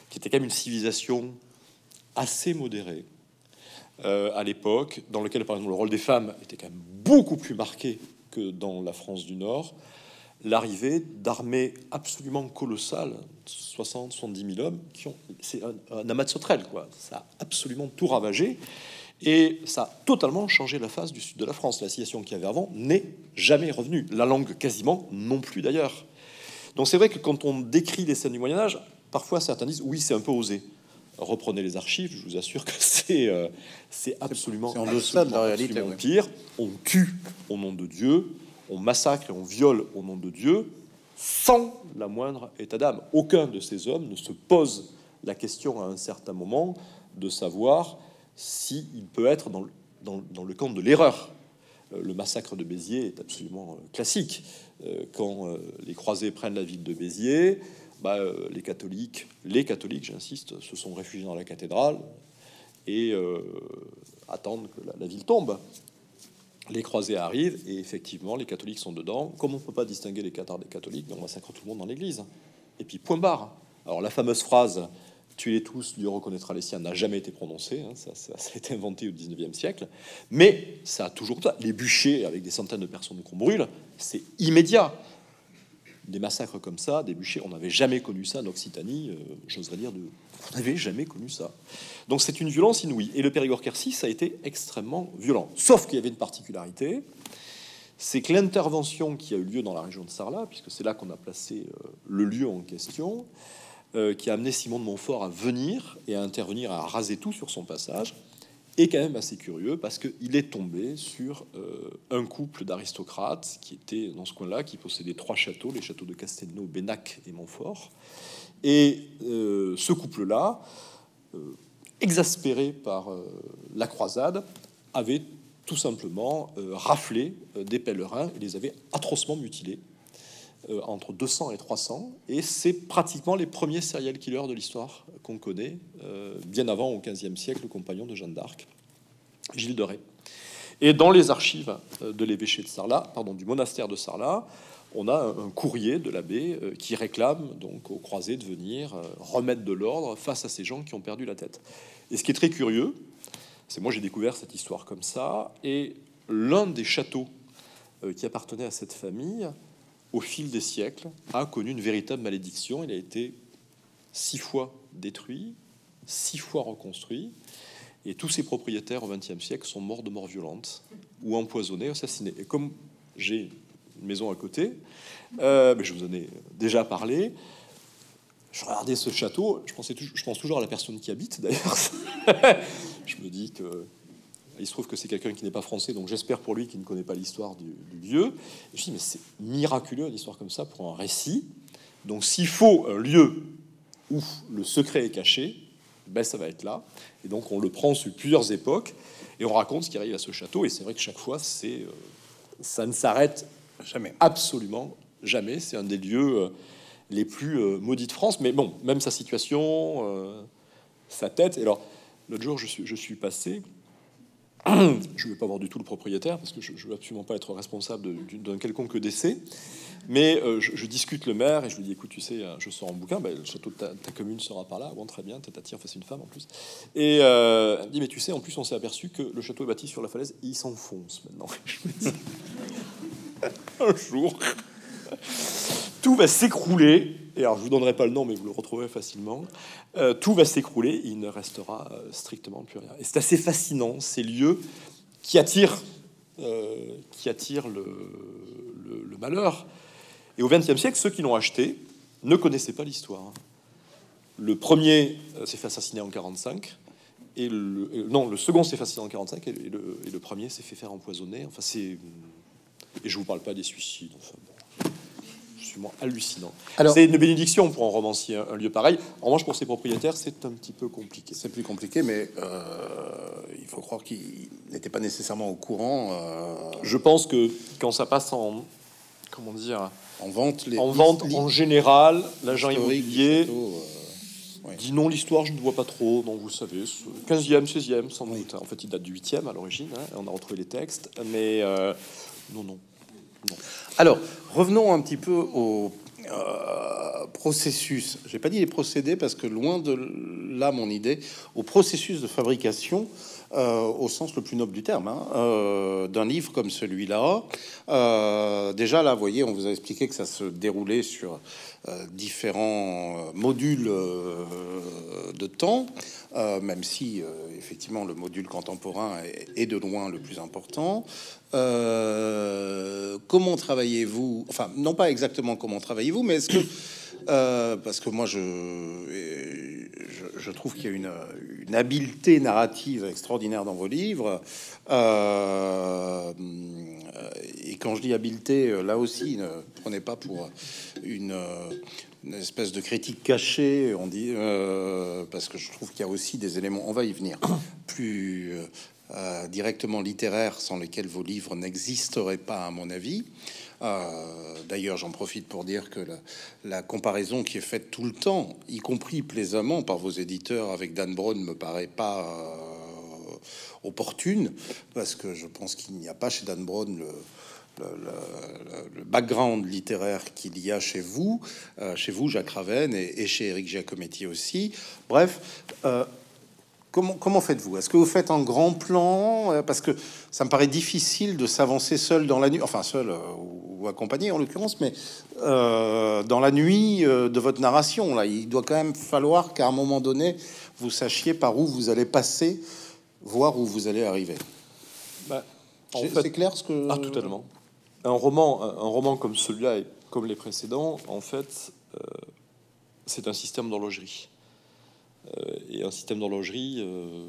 qui était quand même une civilisation assez modérée euh, à l'époque, dans lequel par exemple le rôle des femmes était quand même beaucoup plus marqué que dans la France du Nord l'arrivée d'armées absolument colossales, 60, 70 000 hommes, qui ont, c'est un, amas de sauterelles, quoi. Ça a absolument tout ravagé. Et ça a totalement changé la face du sud de la France. La situation qu'il y avait avant n'est jamais revenue. La langue, quasiment, non plus d'ailleurs. Donc c'est vrai que quand on décrit les scènes du Moyen Âge, parfois certains disent oui, c'est un peu osé. Reprenez les archives, je vous assure que c'est euh, c'est absolument, en deçà de la réalité. Pire, on tue au nom de Dieu, on massacre et on viole au nom de Dieu sans la moindre état d'âme. Aucun de ces hommes ne se pose la question à un certain moment de savoir s'il peut être dans le, camp de l'erreur. Euh, le massacre de Béziers est absolument euh, classique. Euh, quand les croisés prennent la ville de Béziers, bah, les catholiques, les catholiques, j'insiste, se sont réfugiés dans la cathédrale et attendent que la ville tombe les croisés arrivent et effectivement les catholiques sont dedans. Comme on ne peut pas distinguer les cathares des catholiques, on massacre tout le monde dans l'église. Et puis point barre. Alors la fameuse phrase tuez-les tous, Dieu reconnaîtra les siens n'a jamais été prononcée. Hein. ça, a été inventé au 19e siècle. Mais ça a toujours Les bûchers avec des centaines de personnes qu'on brûle, c'est immédiat. Des massacres comme ça, des bûchers, on n'avait jamais connu ça en Occitanie, euh, j'oserais dire, de... on n'avait jamais connu ça. Donc c'est une violence inouïe. Et le Périgord-Quercy, ça a été extrêmement violent. Sauf qu'il y avait une particularité, c'est que l'intervention qui a eu lieu dans la région de Sarlat, puisque c'est là qu'on a placé euh, le lieu en question, euh, qui a amené Simon de Montfort à venir et à intervenir, à raser tout sur son passage, est quand même assez curieux parce qu'il est tombé sur euh, un couple d'aristocrates qui était dans ce coin-là, qui possédait trois châteaux, les châteaux de Castelnau, Bénac et Montfort. Et ce couple-là, exaspéré par euh, la croisade, avait tout simplement euh, raflé euh, des pèlerins et les avait atrocement mutilés entre 200 et 300. Et c'est pratiquement les premiers serial killers de l'histoire qu'on connaît, bien avant au XVe siècle, le compagnon de Jeanne d'Arc, Gilles de Ré. Et dans les archives de l'évêché de Sarlat, pardon, du monastère de Sarlat, on a un courrier de l'abbé euh, qui réclame donc aux croisés de venir euh, remettre de l'ordre face à ces gens qui ont perdu la tête. Et ce qui est très curieux, c'est moi j'ai découvert cette histoire comme ça, et l'un des châteaux euh, qui appartenait à cette famille, au fil des siècles, a connu une véritable malédiction. Il a été six fois détruit, six fois reconstruit, et tous ses propriétaires au XXe siècle sont morts de mort violente, ou empoisonnés, assassinés. Et comme j'ai une maison à côté, euh, mais je vous en ai déjà parlé, je regardais ce château, je, pensais je pense toujours à la personne qui habite d'ailleurs. je me dis que il se trouve que c'est quelqu'un qui n'est pas français, donc j'espère pour lui qu'il ne connaît pas l'histoire du, lieu. je me dis, mais c'est miraculeux une histoire comme ça pour un récit. Donc s'il faut un lieu où le secret est caché, ben ça va être là. Et donc on le prend sur plusieurs époques et on raconte ce qui arrive à ce château. Et c'est vrai que chaque fois, c'est euh, ça ne s'arrête jamais, absolument jamais. C'est un des lieux euh, les plus euh, maudits de France. Mais bon, même sa situation, sa tête. Et alors l'autre jour, je suis, je suis passé. Je ne vais pas voir du tout le propriétaire parce que je ne veux absolument pas être responsable d'un quelconque décès. Mais euh, je, discute le maire et je lui dis écoute, tu sais, euh, je sors en bouquin, ben, le château de ta, commune sera par là. Bon, très bien, t'es tire, enfin, c'est une femme en plus. Et euh, elle me dit mais tu sais, en plus, on s'est aperçu que le château est bâti sur la falaise et il s'enfonce maintenant. Un jour, tout va s'écrouler. Et alors, je vous donnerai pas le nom, mais vous le retrouverez facilement. tout va s'écrouler, il ne restera strictement plus rien. Et c'est assez fascinant ces lieux qui attirent, qui attirent le, malheur et au XXe siècle, ceux qui l'ont acheté ne connaissaient pas l'histoire. Le premier euh, s'est fait assassiner en 45, et le, euh, non, le second s'est fait assassiner en 45, et le, premier s'est fait faire empoisonner. Enfin, c'est et je vous parle pas des suicides. Absolument hallucinant. C'est une bénédiction pour un romancier, un, lieu pareil. En revanche, pour ses propriétaires, c'est un petit peu compliqué. C'est plus compliqué, mais euh, il faut croire qu'il n'était pas nécessairement au courant. Je pense que quand ça passe en comment dire en vente, les, en vente en général, l'agent immobilier euh, dit non, l'histoire, je ne vois pas trop. Non, vous savez, 15e, 16e, sans doute. En fait, il date du 8e à l'origine. Hein, on a retrouvé les textes, mais euh, non, non, Alors, revenons un petit peu au euh, processus. J'ai pas dit les procédés parce que loin de là mon idée au processus de fabrication euh, au sens le plus noble du terme, hein, euh, d'un livre comme celui-là. Euh, déjà, là, vous voyez, on vous a expliqué que ça se déroulait sur différents modules de temps, même si, effectivement, le module contemporain est, de loin le plus important. comment travaillez-vous Enfin, non pas exactement comment travaillez-vous, mais est-ce que euh, parce que moi, je, trouve qu'il y a une, une, habileté narrative extraordinaire dans vos livres. Euh, et quand je dis habileté, là aussi, ne prenez pas pour une, espèce de critique cachée, on dit, euh, parce que je trouve qu'il y a aussi des éléments, on va y venir, plus directement littéraires, sans lesquels vos livres n'existeraient pas, à mon avis. Euh, d'ailleurs, j'en profite pour dire que la, comparaison qui est faite tout le temps, y compris plaisamment par vos éditeurs avec Dan Brown, me paraît pas euh, opportune, parce que je pense qu'il n'y a pas chez Dan Brown le, background littéraire qu'il y a chez vous, euh, chez vous, Jacques Raven, et, chez Eric Giacometti aussi. Bref, Comment, faites-vous? Est-ce que vous faites un grand plan? Euh, Parce que ça me paraît difficile de s'avancer seul dans la nuit, enfin seul euh, ou, accompagné en l'occurrence, mais euh, dans la nuit de votre narration. Là, il doit quand même falloir qu'à un moment donné, vous sachiez par où vous allez passer, voir où vous allez arriver. Bah, c'est clair ce que ah, totalement. Un roman, un roman comme celui-là et comme les précédents, en fait, c'est un système d'horlogerie. Euh, et un système d'horlogerie, euh,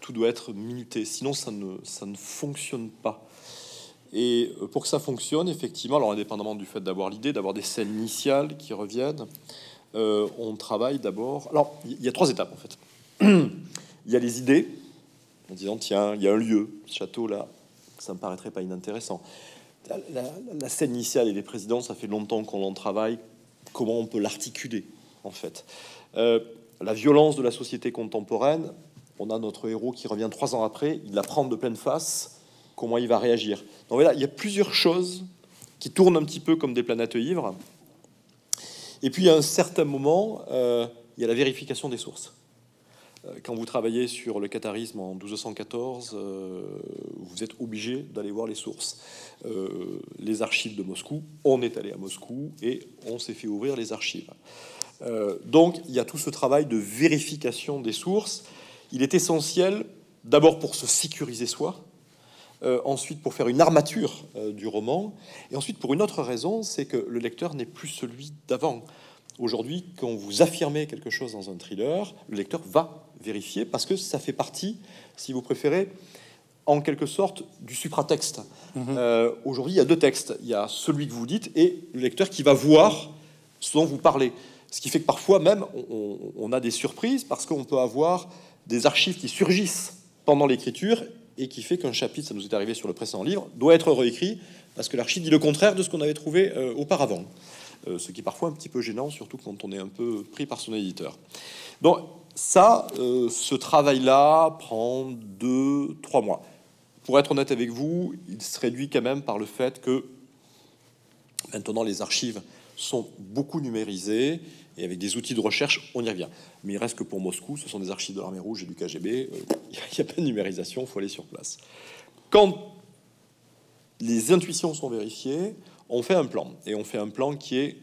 tout doit être minuté, sinon ça ne, ça ne fonctionne pas. Et euh, pour que ça fonctionne, effectivement, alors indépendamment du fait d'avoir l'idée, d'avoir des scènes initiales qui reviennent, on travaille d'abord. Alors, il y a trois étapes en fait. Il y a les idées, en disant tiens, il y a un lieu, ce château-là, ça me paraîtrait pas inintéressant. La, scène initiale et les présidents, ça fait longtemps qu'on en travaille. Comment on peut l'articuler en fait? La violence de la société contemporaine, on a notre héros qui revient trois ans après, il la prend de pleine face, comment il va réagir? Donc voilà, il y a plusieurs choses qui tournent un petit peu comme des planètes ivres. Et puis à un certain moment, euh, il y a la vérification des sources. Euh, quand vous travaillez sur le catharisme en 1214, euh, vous êtes obligé d'aller voir les sources. les archives de Moscou, on est allé à Moscou et on s'est fait ouvrir les archives. Donc il y a tout ce travail de vérification des sources. Il est essentiel d'abord pour se sécuriser soi, euh, ensuite pour faire une armature euh, du roman, et ensuite pour une autre raison, c'est que le lecteur n'est plus celui d'avant. Aujourd'hui, quand vous affirmez quelque chose dans un thriller, le lecteur va vérifier parce que ça fait partie, si vous préférez, en quelque sorte du supratexte. Mhm. Euh, aujourd'hui, il y a deux textes. Il y a celui que vous dites et le lecteur qui va voir ce dont vous parlez. Ce qui fait que parfois même, on a des surprises parce qu'on peut avoir des archives qui surgissent pendant l'écriture et qui fait qu'un chapitre, ça nous est arrivé sur le précédent livre, doit être réécrit parce que l'archive dit le contraire de ce qu'on avait trouvé euh, auparavant. Euh, ce qui est parfois un petit peu gênant, surtout quand on est un peu pris par son éditeur. Donc ça, euh, ce travail-là prend deux, trois mois. Pour être honnête avec vous, il se réduit quand même par le fait que maintenant les archives sont beaucoup numérisées et avec des outils de recherche, on y revient. Mais il reste que pour Moscou, ce sont des archives de l'armée rouge et du KGB. Euh, il n'y a pas de numérisation, il faut aller sur place. Quand les intuitions sont vérifiées, on fait un plan. Et on fait un plan qui est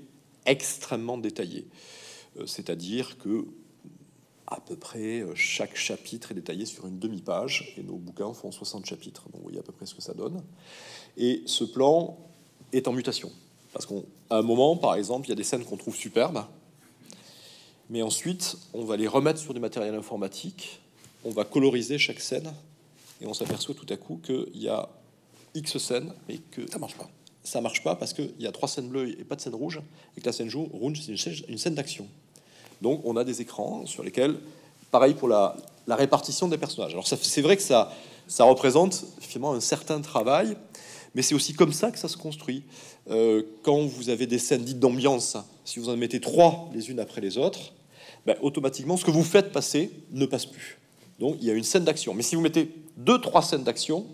extrêmement détaillé. Euh, c'est-à-dire que à peu près euh, chaque chapitre est détaillé sur une demi-page, et nos bouquins font 60 chapitres, donc vous voyez à peu près ce que ça donne. Et ce plan est en mutation. Parce qu'à un moment, par exemple, il y a des scènes qu'on trouve superbes, mais ensuite, on va les remettre sur du matériel informatique, on va coloriser chaque scène, et on s'aperçoit tout à coup qu'il y a X scènes, mais que ça marche pas. Ça marche pas parce qu'il y a trois scènes bleues et pas de scène rouge, et que la scène rouge, c'est une scène d'action. Donc, on a des écrans sur lesquels, pareil pour la, répartition des personnages. Alors, c'est vrai que ça, ça représente finalement un certain travail, mais c'est aussi comme ça que ça se construit. Euh, quand vous avez des scènes dites d'ambiance, si vous en mettez trois les unes après les autres, ben, automatiquement, ce que vous faites passer ne passe plus. Donc, il y a une scène d'action. Mais si vous mettez deux, trois scènes d'action,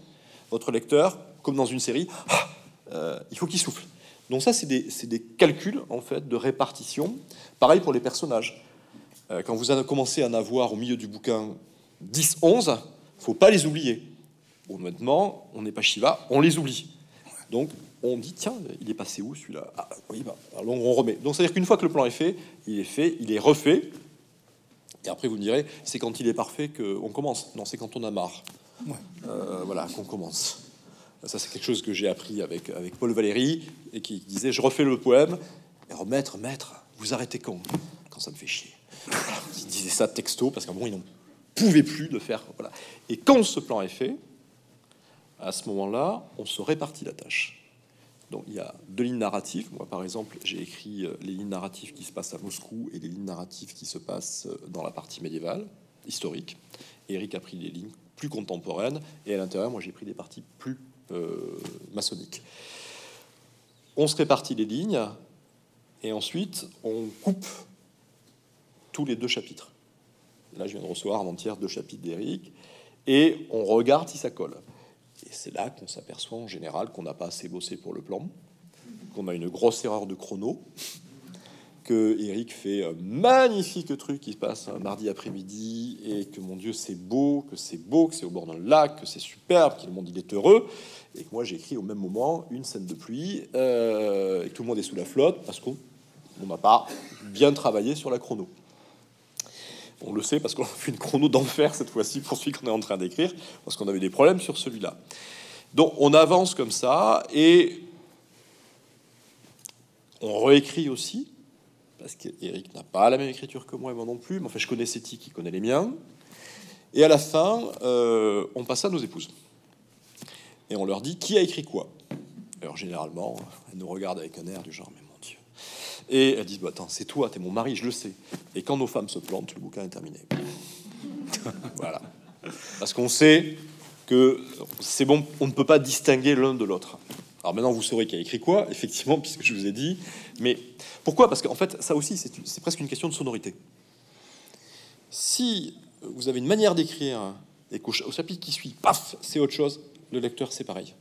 votre lecteur, comme dans une série, ah, euh, il faut qu'il souffle. Donc ça, c'est des, calculs en fait de répartition. Pareil pour les personnages. Euh, quand vous avez commencé à en avoir au milieu du bouquin 10, 11, faut pas les oublier. Honnêtement, on n'est pas Shiva, on les oublie. Donc on dit tiens, il est passé où celui-là? Ah oui, bah, alors on remet. Donc c'est-à-dire qu'une fois que le plan est fait, il est fait, il est refait. Et après vous me direz, c'est quand il est parfait qu'on commence. Non, c'est quand on a marre. Euh, voilà, qu'on commence. Ça c'est quelque chose que j'ai appris avec, avec Paul Valéry et qui disait je refais le poème. Et remettre, maître, vous arrêtez quand? Quand ça me fait chier. Il disait ça texto parce qu'à un moment ils n'en pouvaient plus de faire. Voilà. Et quand ce plan est fait, à ce moment-là, on se répartit la tâche. Donc il y a deux lignes narratives. Moi, par exemple, j'ai écrit euh, les lignes narratives qui se passent à Moscou et les lignes narratives qui se passent euh, dans la partie médiévale, historique. Eric a pris les lignes plus contemporaines et à l'intérieur, moi, j'ai pris des parties plus euh, maçonniques. On se répartit les lignes et ensuite on coupe tous les deux chapitres. Là, je viens de recevoir avant-hier deux chapitres d'Eric et on regarde si ça colle. Et c'est là qu'on s'aperçoit en général qu'on n'a pas assez bossé pour le plan, qu'on a une grosse erreur de chrono, que Eric fait un magnifique truc qui se passe un mardi après-midi et que mon Dieu c'est beau, que c'est beau, que c'est au bord d'un lac, que c'est superbe, que le monde il est heureux, et que moi j'écris au même moment une scène de pluie euh, et que tout le monde est sous la flotte parce qu'on n'a pas bien travaillé sur la chrono. On le sait parce qu'on a fait une chrono d'enfer cette fois-ci pour celui qu'on est en train d'écrire, parce qu'on avait des problèmes sur celui-là. Donc on avance comme ça et on réécrit aussi, parce qu'Eric n'a pas la même écriture que moi et moi non plus, mais enfin je connais Seti qui connaît les miens. Et à la fin, euh, on passe à nos épouses. Et on leur dit qui a écrit quoi? Alors généralement, elles nous regardent avec un air du genre, mais et elles disent bah, Attends, c'est toi, t'es mon mari, je le sais. Et quand nos femmes se plantent, le bouquin est terminé. voilà. Parce qu'on sait que c'est bon, on ne peut pas distinguer l'un de l'autre. Alors maintenant, vous saurez qui a écrit quoi, effectivement, puisque je vous ai dit. Mais pourquoi? Parce qu'en fait, ça aussi, c'est presque une question de sonorité. Si vous avez une manière d'écrire et qu'au chapitre qui suit, paf, c'est autre chose, le lecteur, c'est pareil.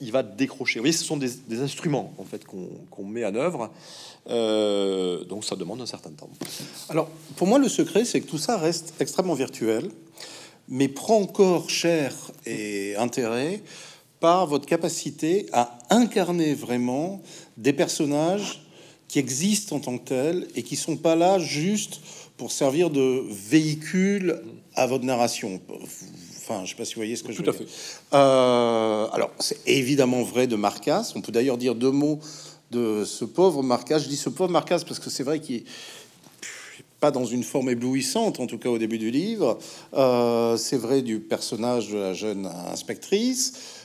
Il, va, décrocher. Vous voyez, ce sont des, instruments en fait qu'on met en œuvre. Euh, donc ça demande un certain temps. Alors pour moi, le secret, c'est que tout ça reste extrêmement virtuel, mais prend encore cher et intérêt par votre capacité à incarner vraiment des personnages qui existent en tant que tels et qui sont pas là juste pour servir de véhicule à votre narration. Enfin, je sais pas si vous voyez ce que je veux dire. Euh, alors, c'est évidemment vrai de Marcas. On peut d'ailleurs dire deux mots de ce pauvre Marcas. Je dis ce pauvre Marcas parce que c'est vrai qu'il pas dans une forme éblouissante, en tout cas au début du livre. Euh, c'est vrai du personnage de la jeune inspectrice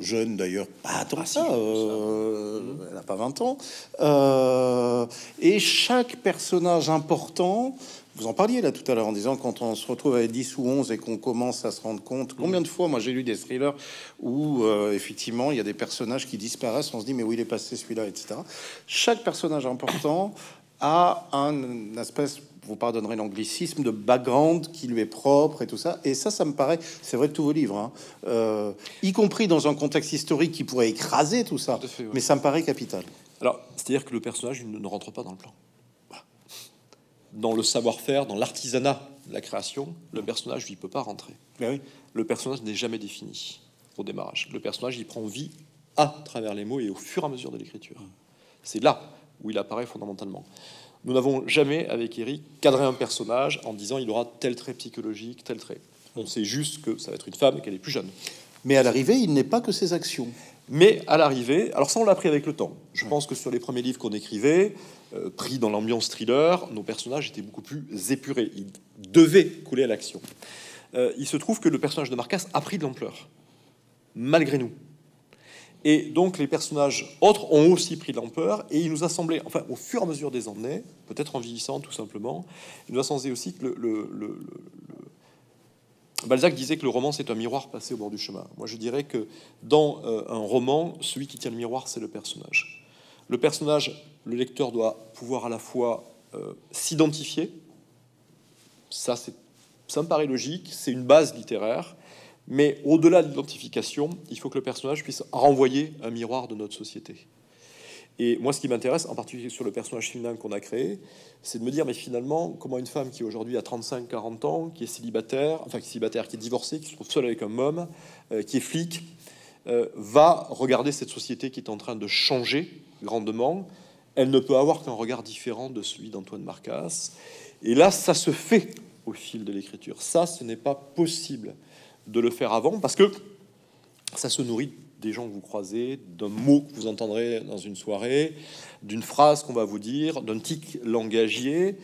jeune d'ailleurs, pas tant ça, euh, elle n'a pas 20 ans. Euh, et chaque personnage important, vous en parliez là tout à l'heure en disant quand on se retrouve avec 10 ou 11 et qu'on commence à se rendre compte, combien de fois moi j'ai lu des thrillers où euh, effectivement il y a des personnages qui disparaissent, on se dit mais où il est passé celui-là, etc. Chaque personnage important a un, espèce vous pardonnerez l'anglicisme, de background qui lui est propre et tout ça. Et ça, ça me paraît, c'est vrai de tous vos livres, hein. euh, y compris dans un contexte historique qui pourrait écraser tout ça, mais ça me paraît capital. Alors, c'est-à-dire que le personnage ne, rentre pas dans le plan. Dans le savoir-faire, dans l'artisanat de la création, le personnage, lui, peut pas rentrer. Oui. Le personnage n'est jamais défini au démarrage. Le personnage, il prend vie à travers les mots et au fur et à mesure de l'écriture. C'est là où il apparaît fondamentalement. Nous n'avons jamais, avec Eric, cadré un personnage en disant il aura tel trait psychologique, tel trait. On sait juste que ça va être une femme et qu'elle est plus jeune. Mais à l'arrivée, il n'est pas que ses actions. Mais à l'arrivée, alors ça on l'a appris avec le temps. Je pense que sur les premiers livres qu'on écrivait, euh, pris dans l'ambiance thriller, nos personnages étaient beaucoup plus épurés. Ils devaient couler à l'action. Euh, il se trouve que le personnage de Marcas a pris de l'ampleur, malgré nous. Et donc les personnages autres ont aussi pris de l'ampleur et il nous a semblé, enfin au fur et à mesure des années, peut-être en vieillissant tout simplement, il nous a semblé aussi que le, Balzac disait que le roman c'est un miroir passé au bord du chemin. Moi je dirais que dans euh, un roman, celui qui tient le miroir c'est le personnage. Le personnage, le lecteur doit pouvoir à la fois euh, s'identifier, ça ça me paraît logique, c'est une base littéraire, mais au-delà de l'identification, il faut que le personnage puisse renvoyer un miroir de notre société. Et moi, ce qui m'intéresse, en particulier sur le personnage féminin qu'on a créé, c'est de me dire, mais finalement, comment une femme qui aujourd'hui a 35-40 ans, qui est célibataire, enfin qui est célibataire, qui est divorcée, qui se trouve seule avec un homme, euh, qui est flic, euh, va regarder cette société qui est en train de changer grandement. Elle ne peut avoir qu'un regard différent de celui d'Antoine Marcas. Et là, ça se fait au fil de l'écriture. Ça, ce n'est pas possible de le faire avant parce que ça se nourrit des gens que vous croisez, d'un mot que vous entendrez dans une soirée, d'une phrase qu'on va vous dire, d'un tic langagier,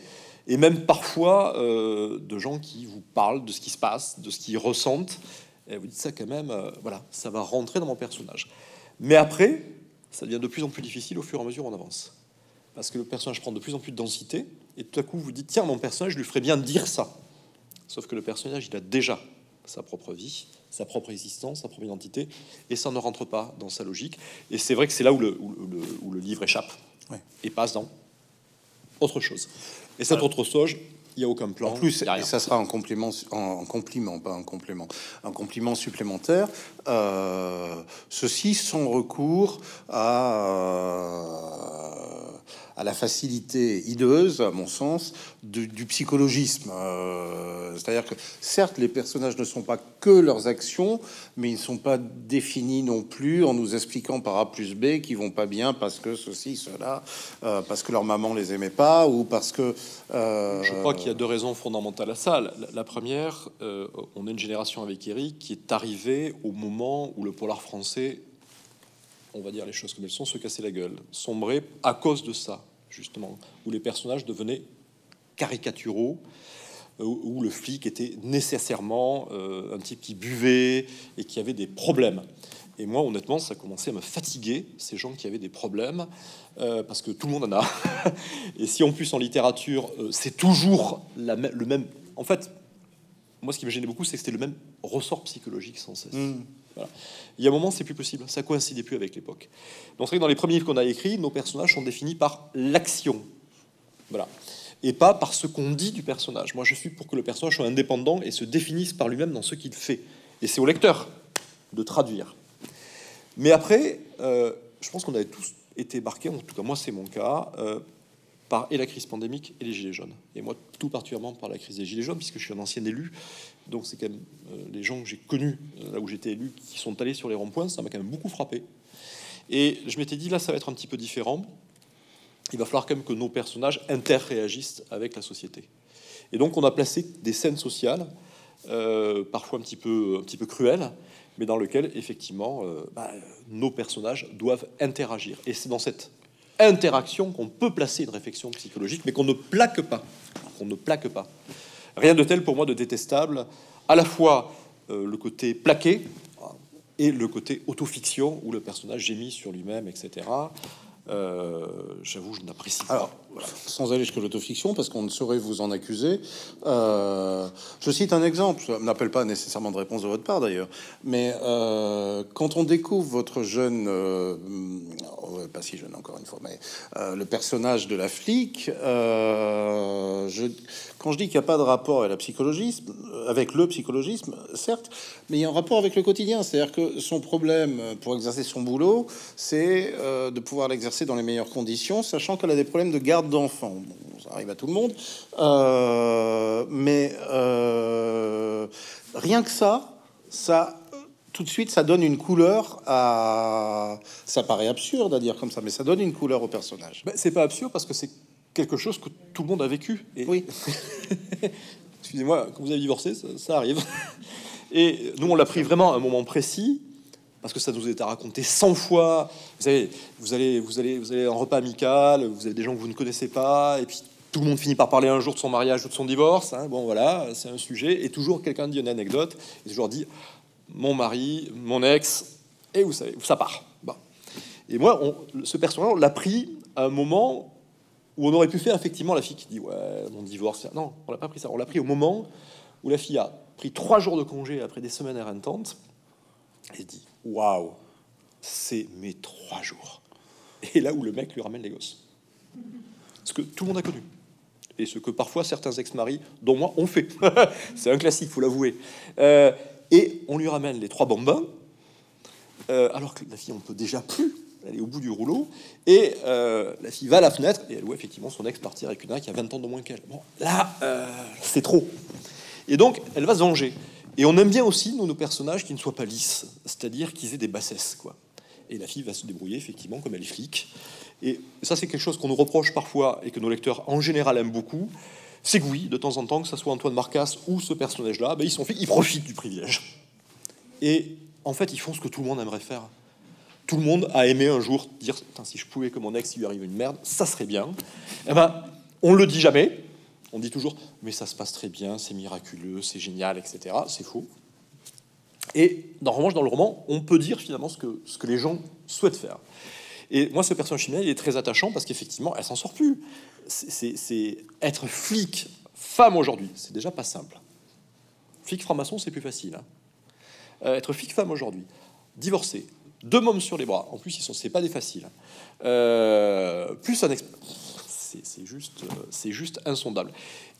et même parfois euh, de gens qui vous parlent de ce qui se passe, de ce qu'ils ressentent. Et vous dites ça quand même, euh, voilà, ça va rentrer dans mon personnage. Mais après, ça devient de plus en plus difficile au fur et à mesure on avance. Parce que le personnage prend de plus en plus de densité, et tout à coup vous dites, tiens, mon personnage lui ferait bien dire ça. Sauf que le personnage, il a déjà sa propre vie, sa propre existence, sa propre identité, et ça ne rentre pas dans sa logique. Et c'est vrai que c'est là où le, où le, livre échappe et passe dans autre chose. Et cette autre chose, il n'y a aucun plan. En plus, et ça sera un compliment, en, compliment, pas un complément, un compliment supplémentaire. Euh, ceci sans recours à à la facilité hideuse, à mon sens, du, psychologisme. Euh, c'est-à-dire que certes, les personnages ne sont pas que leurs actions, mais ils ne sont pas définis non plus en nous expliquant par A plus B qu'ils vont pas bien parce que ceci, cela, euh, parce que leur maman les aimait pas ou parce que. Euh, Je crois qu'il y a deux raisons fondamentales à ça. La, première, on est une génération avec Eric qui est arrivée au moment où le polar français on va dire les choses comme elles sont, se casser la gueule, sombrer à cause de ça, justement, où les personnages devenaient caricaturaux, euh, où le flic était nécessairement euh, un type qui buvait et qui avait des problèmes. Et moi, honnêtement, ça commençait à me fatiguer, ces gens qui avaient des problèmes, euh, parce que tout le monde en a. et si en plus en littérature, c'est toujours la le même... En fait, moi, ce qui me gênait beaucoup, c'est que c'était le même ressort psychologique sans cesse. Mmh. Il y a un moment, c'est plus possible. Ça coïncidait plus avec l'époque. Donc, c'est dans les premiers livres qu'on a écrits, nos personnages sont définis par l'action. Voilà. Et pas par ce qu'on dit du personnage. Moi, je suis pour que le personnage soit indépendant et se définisse par lui-même dans ce qu'il fait. Et c'est au lecteur de traduire. Mais après, euh, je pense qu'on avait tous été marqués, en tout cas moi c'est mon cas, euh, par et la crise pandémique et les gilets jaunes. Et moi tout particulièrement par la crise des gilets jaunes, puisque je suis un ancien élu. Donc c'est quand même euh, les gens que j'ai connus là où j'étais élu qui sont allés sur les ronds-points, ça m'a quand même beaucoup frappé. Et je m'étais dit là ça va être un petit peu différent. Il va falloir quand même que nos personnages interréagissent avec la société. Et donc on a placé des scènes sociales, parfois un petit peu, un petit peu cruelles, mais dans lequel, effectivement, euh, bah, nos personnages doivent interagir. Et c'est dans cette interaction qu'on peut placer une réflexion psychologique, mais qu'on ne plaque pas. Qu'on ne plaque pas. Rien de tel pour moi de détestable, à la fois euh, le côté plaqué et le côté autofiction, où le personnage gémit sur lui-même, etc. Euh, j'avoue, je n'apprécie pas. Sans aller jusqu'à l'autofiction, parce qu'on ne saurait vous en accuser, euh, je cite un exemple, ça n'appelle pas nécessairement de réponse de votre part d'ailleurs, mais euh, quand on découvre votre jeune, pas si jeune encore une fois, mais le personnage de la flic, je, quand je dis qu'il n'y a pas de rapport avec la psychologisme, avec le psychologisme, certes, mais il y a un rapport avec le quotidien, c'est-à-dire que son problème pour exercer son boulot, c'est de pouvoir l'exercer dans les meilleures conditions, sachant qu'elle a des problèmes de garde d'enfants. ça arrive à tout le monde. Euh, mais euh, rien que ça, ça, tout de suite, ça donne une couleur à. Ça paraît absurde à dire comme ça, mais ça donne une couleur au personnage. Ben, c'est pas absurde parce que c'est quelque chose que tout le monde a vécu. Et... Oui. Excusez-moi, quand vous avez divorcé, ça, ça arrive. Et nous, on l'a pris vraiment à un moment précis parce que ça nous a été raconté 100 fois. Vous savez, vous allez, vous allez, vous allez en repas amical, vous avez des gens que vous ne connaissez pas, et puis tout le monde finit par parler un jour de son mariage ou de son divorce. Hein. Bon, voilà, c'est un sujet. Et toujours quelqu'un dit une anecdote, et toujours dit mon mari, mon ex, et vous savez, ça part. Et moi, on, ce personnage, on l'a pris à un moment où on aurait pu faire effectivement la fille qui dit ouais, mon divorce. Non, on l'a pas pris ça. On l'a pris au moment où la fille a pris trois jours de congé après des semaines éreintantes et dit Waouh, c'est mes trois jours. Et là où le mec lui ramène les gosses. Ce que tout le monde a connu. Et ce que parfois certains ex-maris, dont moi, ont fait. c'est un classique, faut l'avouer. Euh, et on lui ramène les trois bambins, euh, alors que la fille, on peut déjà plus. Elle est au bout du rouleau. Et euh, la fille va à la fenêtre et elle voit effectivement son ex partir avec une qui a 20 ans de moins qu'elle. Bon, là, c'est trop. Et donc, elle va se venger. Et on aime bien aussi nos personnages qui ne soient pas lisses, c'est-à-dire qu'ils aient des bassesses, quoi. Et la fille va se débrouiller effectivement comme elle est flic. Et ça, c'est quelque chose qu'on nous reproche parfois et que nos lecteurs en général aiment beaucoup. C'est que oui, de temps en temps, que ce soit Antoine Marcas ou ce personnage-là, ben, ils sont faits, ils profitent du privilège. Et en fait, ils font ce que tout le monde aimerait faire. Tout le monde a aimé un jour dire si je pouvais que mon ex lui arrive une merde, ça serait bien. Eh ben, on le dit jamais, on dit toujours, mais ça se passe très bien, c'est miraculeux, c'est génial, etc. C'est faux. Et dans revanche, dans le roman, on peut dire finalement ce que, ce que les gens souhaitent faire. Et moi, ce personnage féminin, il est très attachant parce qu'effectivement, elle s'en sort plus. C'est être flic femme aujourd'hui, c'est déjà pas simple. Flic franc-maçon, c'est plus facile. Hein. Euh, être flic femme aujourd'hui, divorcé, deux mômes sur les bras, en plus, ils sont, c'est pas des faciles. Euh, plus un c'est juste, euh, c'est juste insondable.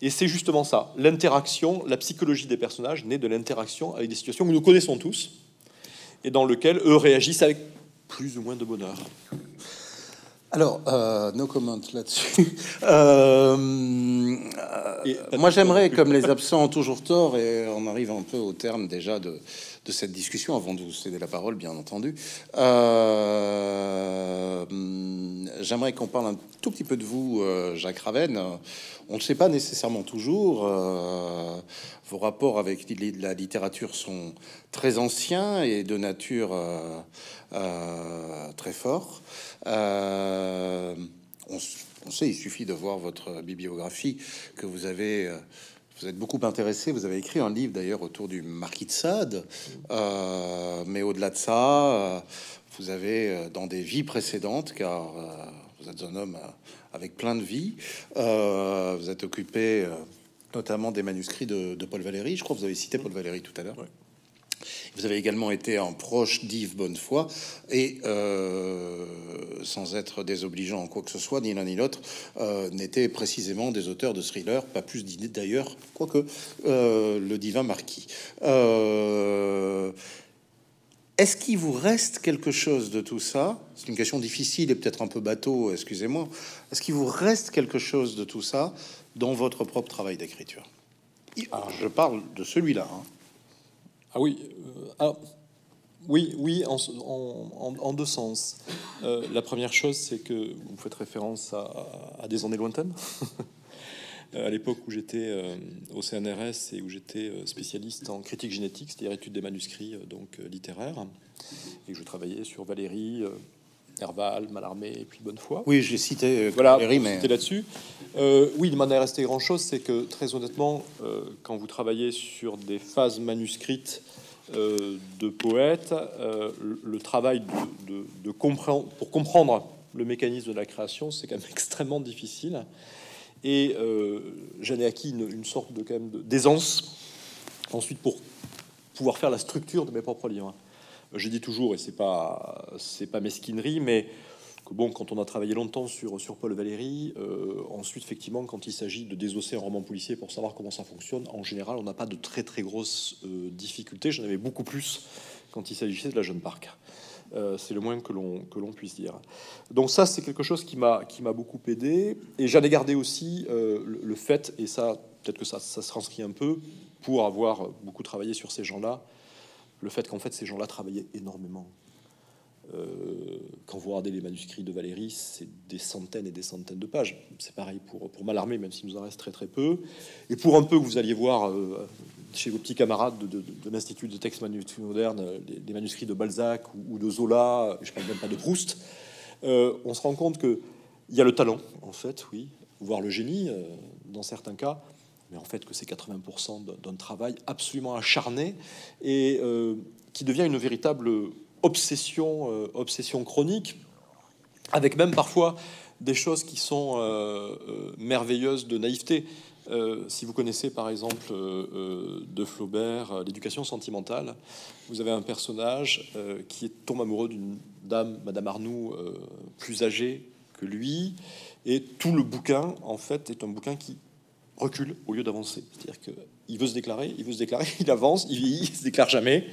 Et c'est justement ça, l'interaction, la psychologie des personnages naît de l'interaction avec des situations que nous connaissons tous et dans lesquelles eux réagissent avec plus ou moins de bonheur. Alors, euh, no comment là-dessus. Euh, moi, j'aimerais, comme les absents ont toujours tort, et on arrive un peu au terme déjà de, de cette discussion, avant de vous céder la parole, bien entendu. Euh, j'aimerais qu'on parle un tout petit peu de vous, euh, Jacques Raven. On ne sait pas nécessairement toujours. Euh, vos rapports avec la littérature sont très anciens et de nature très fort. On, sait, il suffit de voir votre bibliographie que vous avez vous êtes beaucoup intéressé, vous avez écrit un livre d'ailleurs autour du marquis de Sade, euh, mais au-delà de ça, euh, vous avez euh, dans des vies précédentes, car vous êtes un homme avec plein de vies, vous êtes occupé notamment des manuscrits de, Paul Valéry, je crois que vous avez cité Paul Valéry tout à l'heure. Vous avez également été un proche d'Yves Bonnefoy et euh, sans être désobligeant en quoi que ce soit, ni l'un ni l'autre euh, n'était précisément des auteurs de thrillers, pas plus d'ailleurs, quoique euh, le divin marquis. Est-ce est-ce qu'il vous reste quelque chose de tout ça? C'est une question difficile et peut-être un peu bateau, excusez-moi. Est-ce qu'il vous reste quelque chose de tout ça dans votre propre travail d'écriture? Ah. Je parle de celui-là. Hein. Ah oui, euh, ah, oui, oui, en, deux sens. Euh, la première chose, c'est que vous faites référence à, des années lointaines. à l'époque où j'étais euh, au CNRS et où j'étais spécialiste en critique génétique, c'est-à-dire étude des manuscrits donc littéraires, et je travaillais sur Valérie, Herval, Mallarmé et puis Bonnefoy. Oui, j'ai cité voilà, Valérie, mais là-dessus. oui, il m'en est resté grand-chose, c'est que très honnêtement, quand vous travaillez sur des phases manuscrites euh, de poète, euh, le travail de, comprendre, pour comprendre le mécanisme de la création, c'est quand même extrêmement difficile. Et euh, j'en ai acquis une, sorte de quand même d'aisance ensuite pour pouvoir faire la structure de mes propres livres. Je dis toujours, et c'est pas c'est pas mesquinerie, mais bon, quand on a travaillé longtemps sur, sur Paul Valéry, euh, ensuite, effectivement, quand il s'agit de désosser un roman policier pour savoir comment ça fonctionne, en général, on n'a pas de très très grosses euh, difficultés. J'en avais beaucoup plus quand il s'agissait de la jeune Park. Euh, c'est le moins que l'on que l'on puisse dire. Donc ça, c'est quelque chose qui m'a qui m'a beaucoup aidé. Et j'en ai gardé aussi le, fait, et ça, peut-être que ça, ça se transcrit un peu, pour avoir beaucoup travaillé sur ces gens-là, le fait qu'en fait ces gens-là travaillaient énormément. Euh, quand vous regardez les manuscrits de Valérie, c'est des centaines et des centaines de pages. C'est pareil pour, pour Malarmé, même s'il nous en reste très très peu. Et pour un peu que vous alliez voir euh, chez vos petits camarades de, l'Institut de texte manuscrit moderne, les, manuscrits de Balzac ou, de Zola, je parle même pas de Proust, euh, on se rend compte qu'il y a le talent, en fait, oui, voire le génie dans certains cas, mais en fait que c'est 80% d'un travail absolument acharné et qui devient une véritable obsession, euh, obsession chronique, avec même parfois des choses qui sont euh, euh, merveilleuses de naïveté. si vous connaissez par exemple de Flaubert l'éducation sentimentale, vous avez un personnage qui tombe amoureux d'une dame, Madame Arnoux, plus âgée que lui, et tout le bouquin en fait est un bouquin qui recule au lieu d'avancer. C'est-à-dire qu'il veut se déclarer, il veut se déclarer, il avance, il vieillit, il se déclare jamais.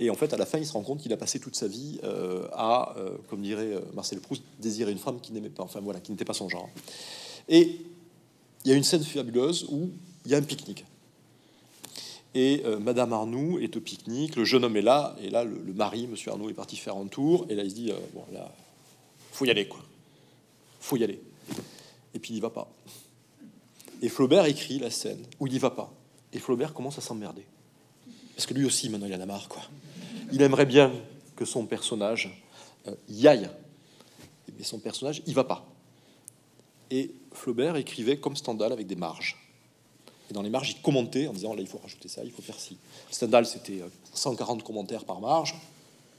Et en fait, à la fin, il se rend compte qu'il a passé toute sa vie euh, à, euh, comme dirait euh, Marcel Proust, désirer une femme qui n'aimait pas, enfin voilà, qui n'était pas son genre. Et il y a une scène fabuleuse où il y a un pique-nique. Et Madame Arnoux est au pique-nique, le jeune homme est là, et là, le, mari, Monsieur Arnoux, est parti faire un tour, et là, il se dit, bon, là, faut y aller, quoi. Faut y aller. Et puis, il n'y va pas. Et Flaubert écrit la scène où il n'y va pas. Et Flaubert commence à s'emmerder. Parce que lui aussi, maintenant, il en a marre, quoi il aimerait bien que son personnage euh, y aille. Mais son personnage, il va pas. Et Flaubert écrivait comme Stendhal avec des marges. Et dans les marges, il commentait en disant là, il faut rajouter ça, il faut faire ci. Stendhal, c'était 140 euh, commentaires par marge.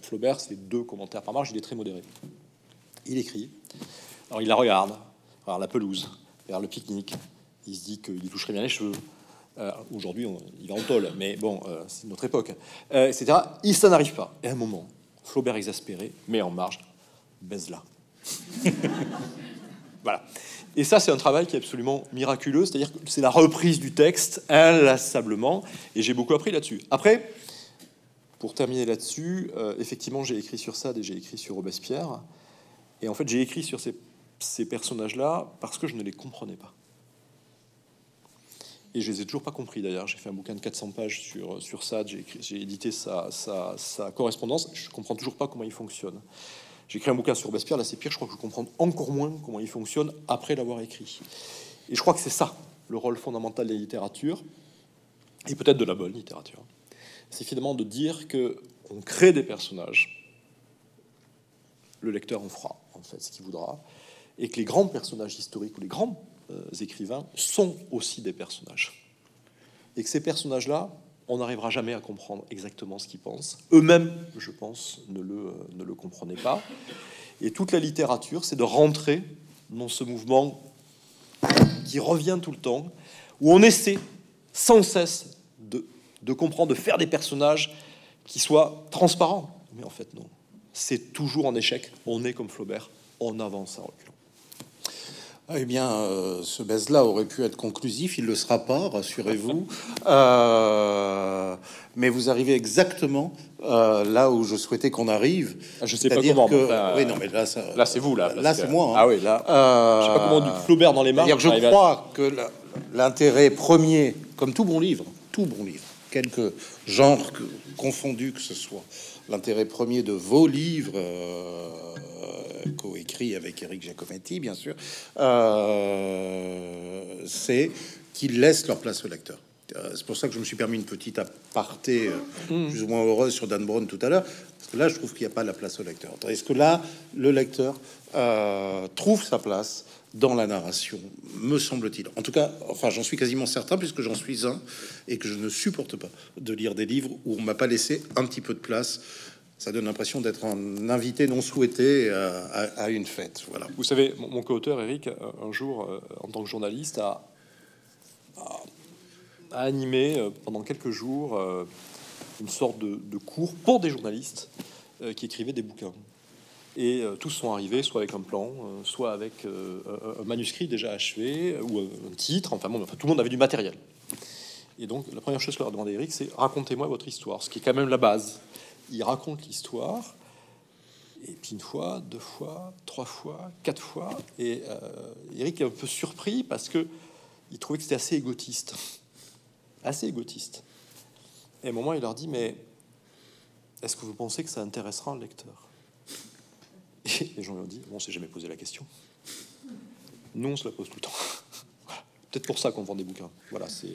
Flaubert, c'est deux commentaires par marge. Il est très modéré. Il écrit. Alors il la regarde, regarde la pelouse, regarde le pique-nique. Il se dit qu'il toucherait bien les cheveux. Euh, aujourd'hui, il va en tôle, mais bon, euh, c'est notre époque, euh, etc. Il ça n'arrive pas. Et à un moment, Flaubert exaspéré met en marge, baise-la. voilà. Et ça, c'est un travail qui est absolument miraculeux, c'est-à-dire que c'est la reprise du texte inlassablement, et j'ai beaucoup appris là-dessus. Après, pour terminer là-dessus, effectivement, j'ai écrit sur ça, et j'ai écrit sur Robespierre, et en fait, j'ai écrit sur ces personnages-là parce que je ne les comprenais pas. Et je les ai toujours pas compris d'ailleurs. J'ai fait un bouquin de 400 pages sur, sur ça, j'ai édité sa, sa, sa, correspondance. Je comprends toujours pas comment il fonctionne. J'ai écrit un bouquin sur Robespierre, là c'est pire, je crois que je comprends encore moins comment il fonctionne après l'avoir écrit. Et je crois que c'est ça le rôle fondamental de la littérature, et peut-être de la bonne littérature. C'est finalement de dire que on crée des personnages, le lecteur en fera en fait ce qu'il voudra, et que les grands personnages historiques ou les grands écrivains sont aussi des personnages. Et que ces personnages-là, on n'arrivera jamais à comprendre exactement ce qu'ils pensent. Eux-mêmes, je pense, ne le, euh, ne le comprenaient pas. Et toute la littérature, c'est de rentrer dans ce mouvement qui revient tout le temps, où on essaie sans cesse de, de comprendre, de faire des personnages qui soient transparents. Mais en fait, non. C'est toujours en échec. On est comme Flaubert, on avance en reculant. Eh bien, euh, ce baise-là aurait pu être conclusif, il ne le sera pas, rassurez-vous. Euh, mais vous arrivez exactement euh, là où je souhaitais qu'on arrive. Ah, je sais pas comment. que- enfin, oui, non, mais là, ça, là, c'est vous là. là, c'est que- moi, hein. Ah oui, là. Je sais pas comment du Flaubert dans les marges. Je à- crois que l'intérêt premier, comme tout bon livre, tout bon livre, quelque genre que- confondu que ce soit, l'intérêt premier de vos livres coécrits avec Eric Giacometti, bien sûr, euh, c'est qu'ils laissent leur place au lecteur. Euh, C'est pour ça que je me suis permis une petite aparté euh, plus ou moins heureuse sur Dan Brown tout à l'heure, parce que là, je trouve qu'il n'y a pas la place au lecteur. Est-ce que là, le lecteur euh, trouve sa place dans la narration, me semble-t-il? En tout cas, enfin, j'en suis quasiment certain, puisque j'en suis un, et que je ne supporte pas de lire des livres où on m'a pas laissé un petit peu de place. Ça donne l'impression d'être un invité non souhaité à, à- une fête. Voilà. Vous savez, mon, mon co-auteur Eric, euh, un jour, euh, en tant que journaliste, a, animé euh, pendant quelques jours euh, une sorte de, cours pour des journalistes euh, qui écrivaient des bouquins. Et euh, tous sont arrivés, soit avec un plan, euh, soit avec euh, un- manuscrit déjà achevé, ou un, titre. Enfin bon, enfin, tout le monde avait du matériel. Et donc, la première chose que leur a demandé Eric, c'est racontez-moi votre histoire, ce qui est quand même la base. Il raconte l'histoire, et puis une fois, deux fois, trois fois, quatre fois. Et euh, Eric est un peu surpris parce que il trouvait que c'était assez égotiste. Assez égotiste. Et à un moment, il leur dit Mais est-ce que vous pensez que ça intéressera un lecteur? Et les gens lui ont dit On s'est jamais posé la question. Nous, on se la pose tout le temps. Peut-être pour ça qu'on vend des bouquins. Voilà, c'est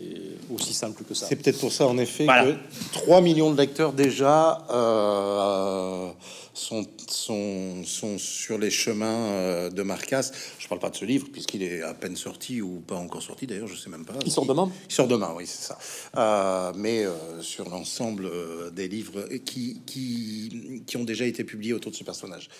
aussi simple que ça. C'est peut-être pour ça, en effet, Voilà. que 3 millions de lecteurs déjà euh, sont, sont, sont sur les chemins euh, de Marcas. Je parle pas de ce livre, puisqu'il est à peine sorti ou pas encore sorti, d'ailleurs, je sais même pas. Il sort demain? Il sort demain, oui, c'est ça. Euh, mais euh, sur l'ensemble des livres qui, qui, qui ont déjà été publiés autour de ce personnage.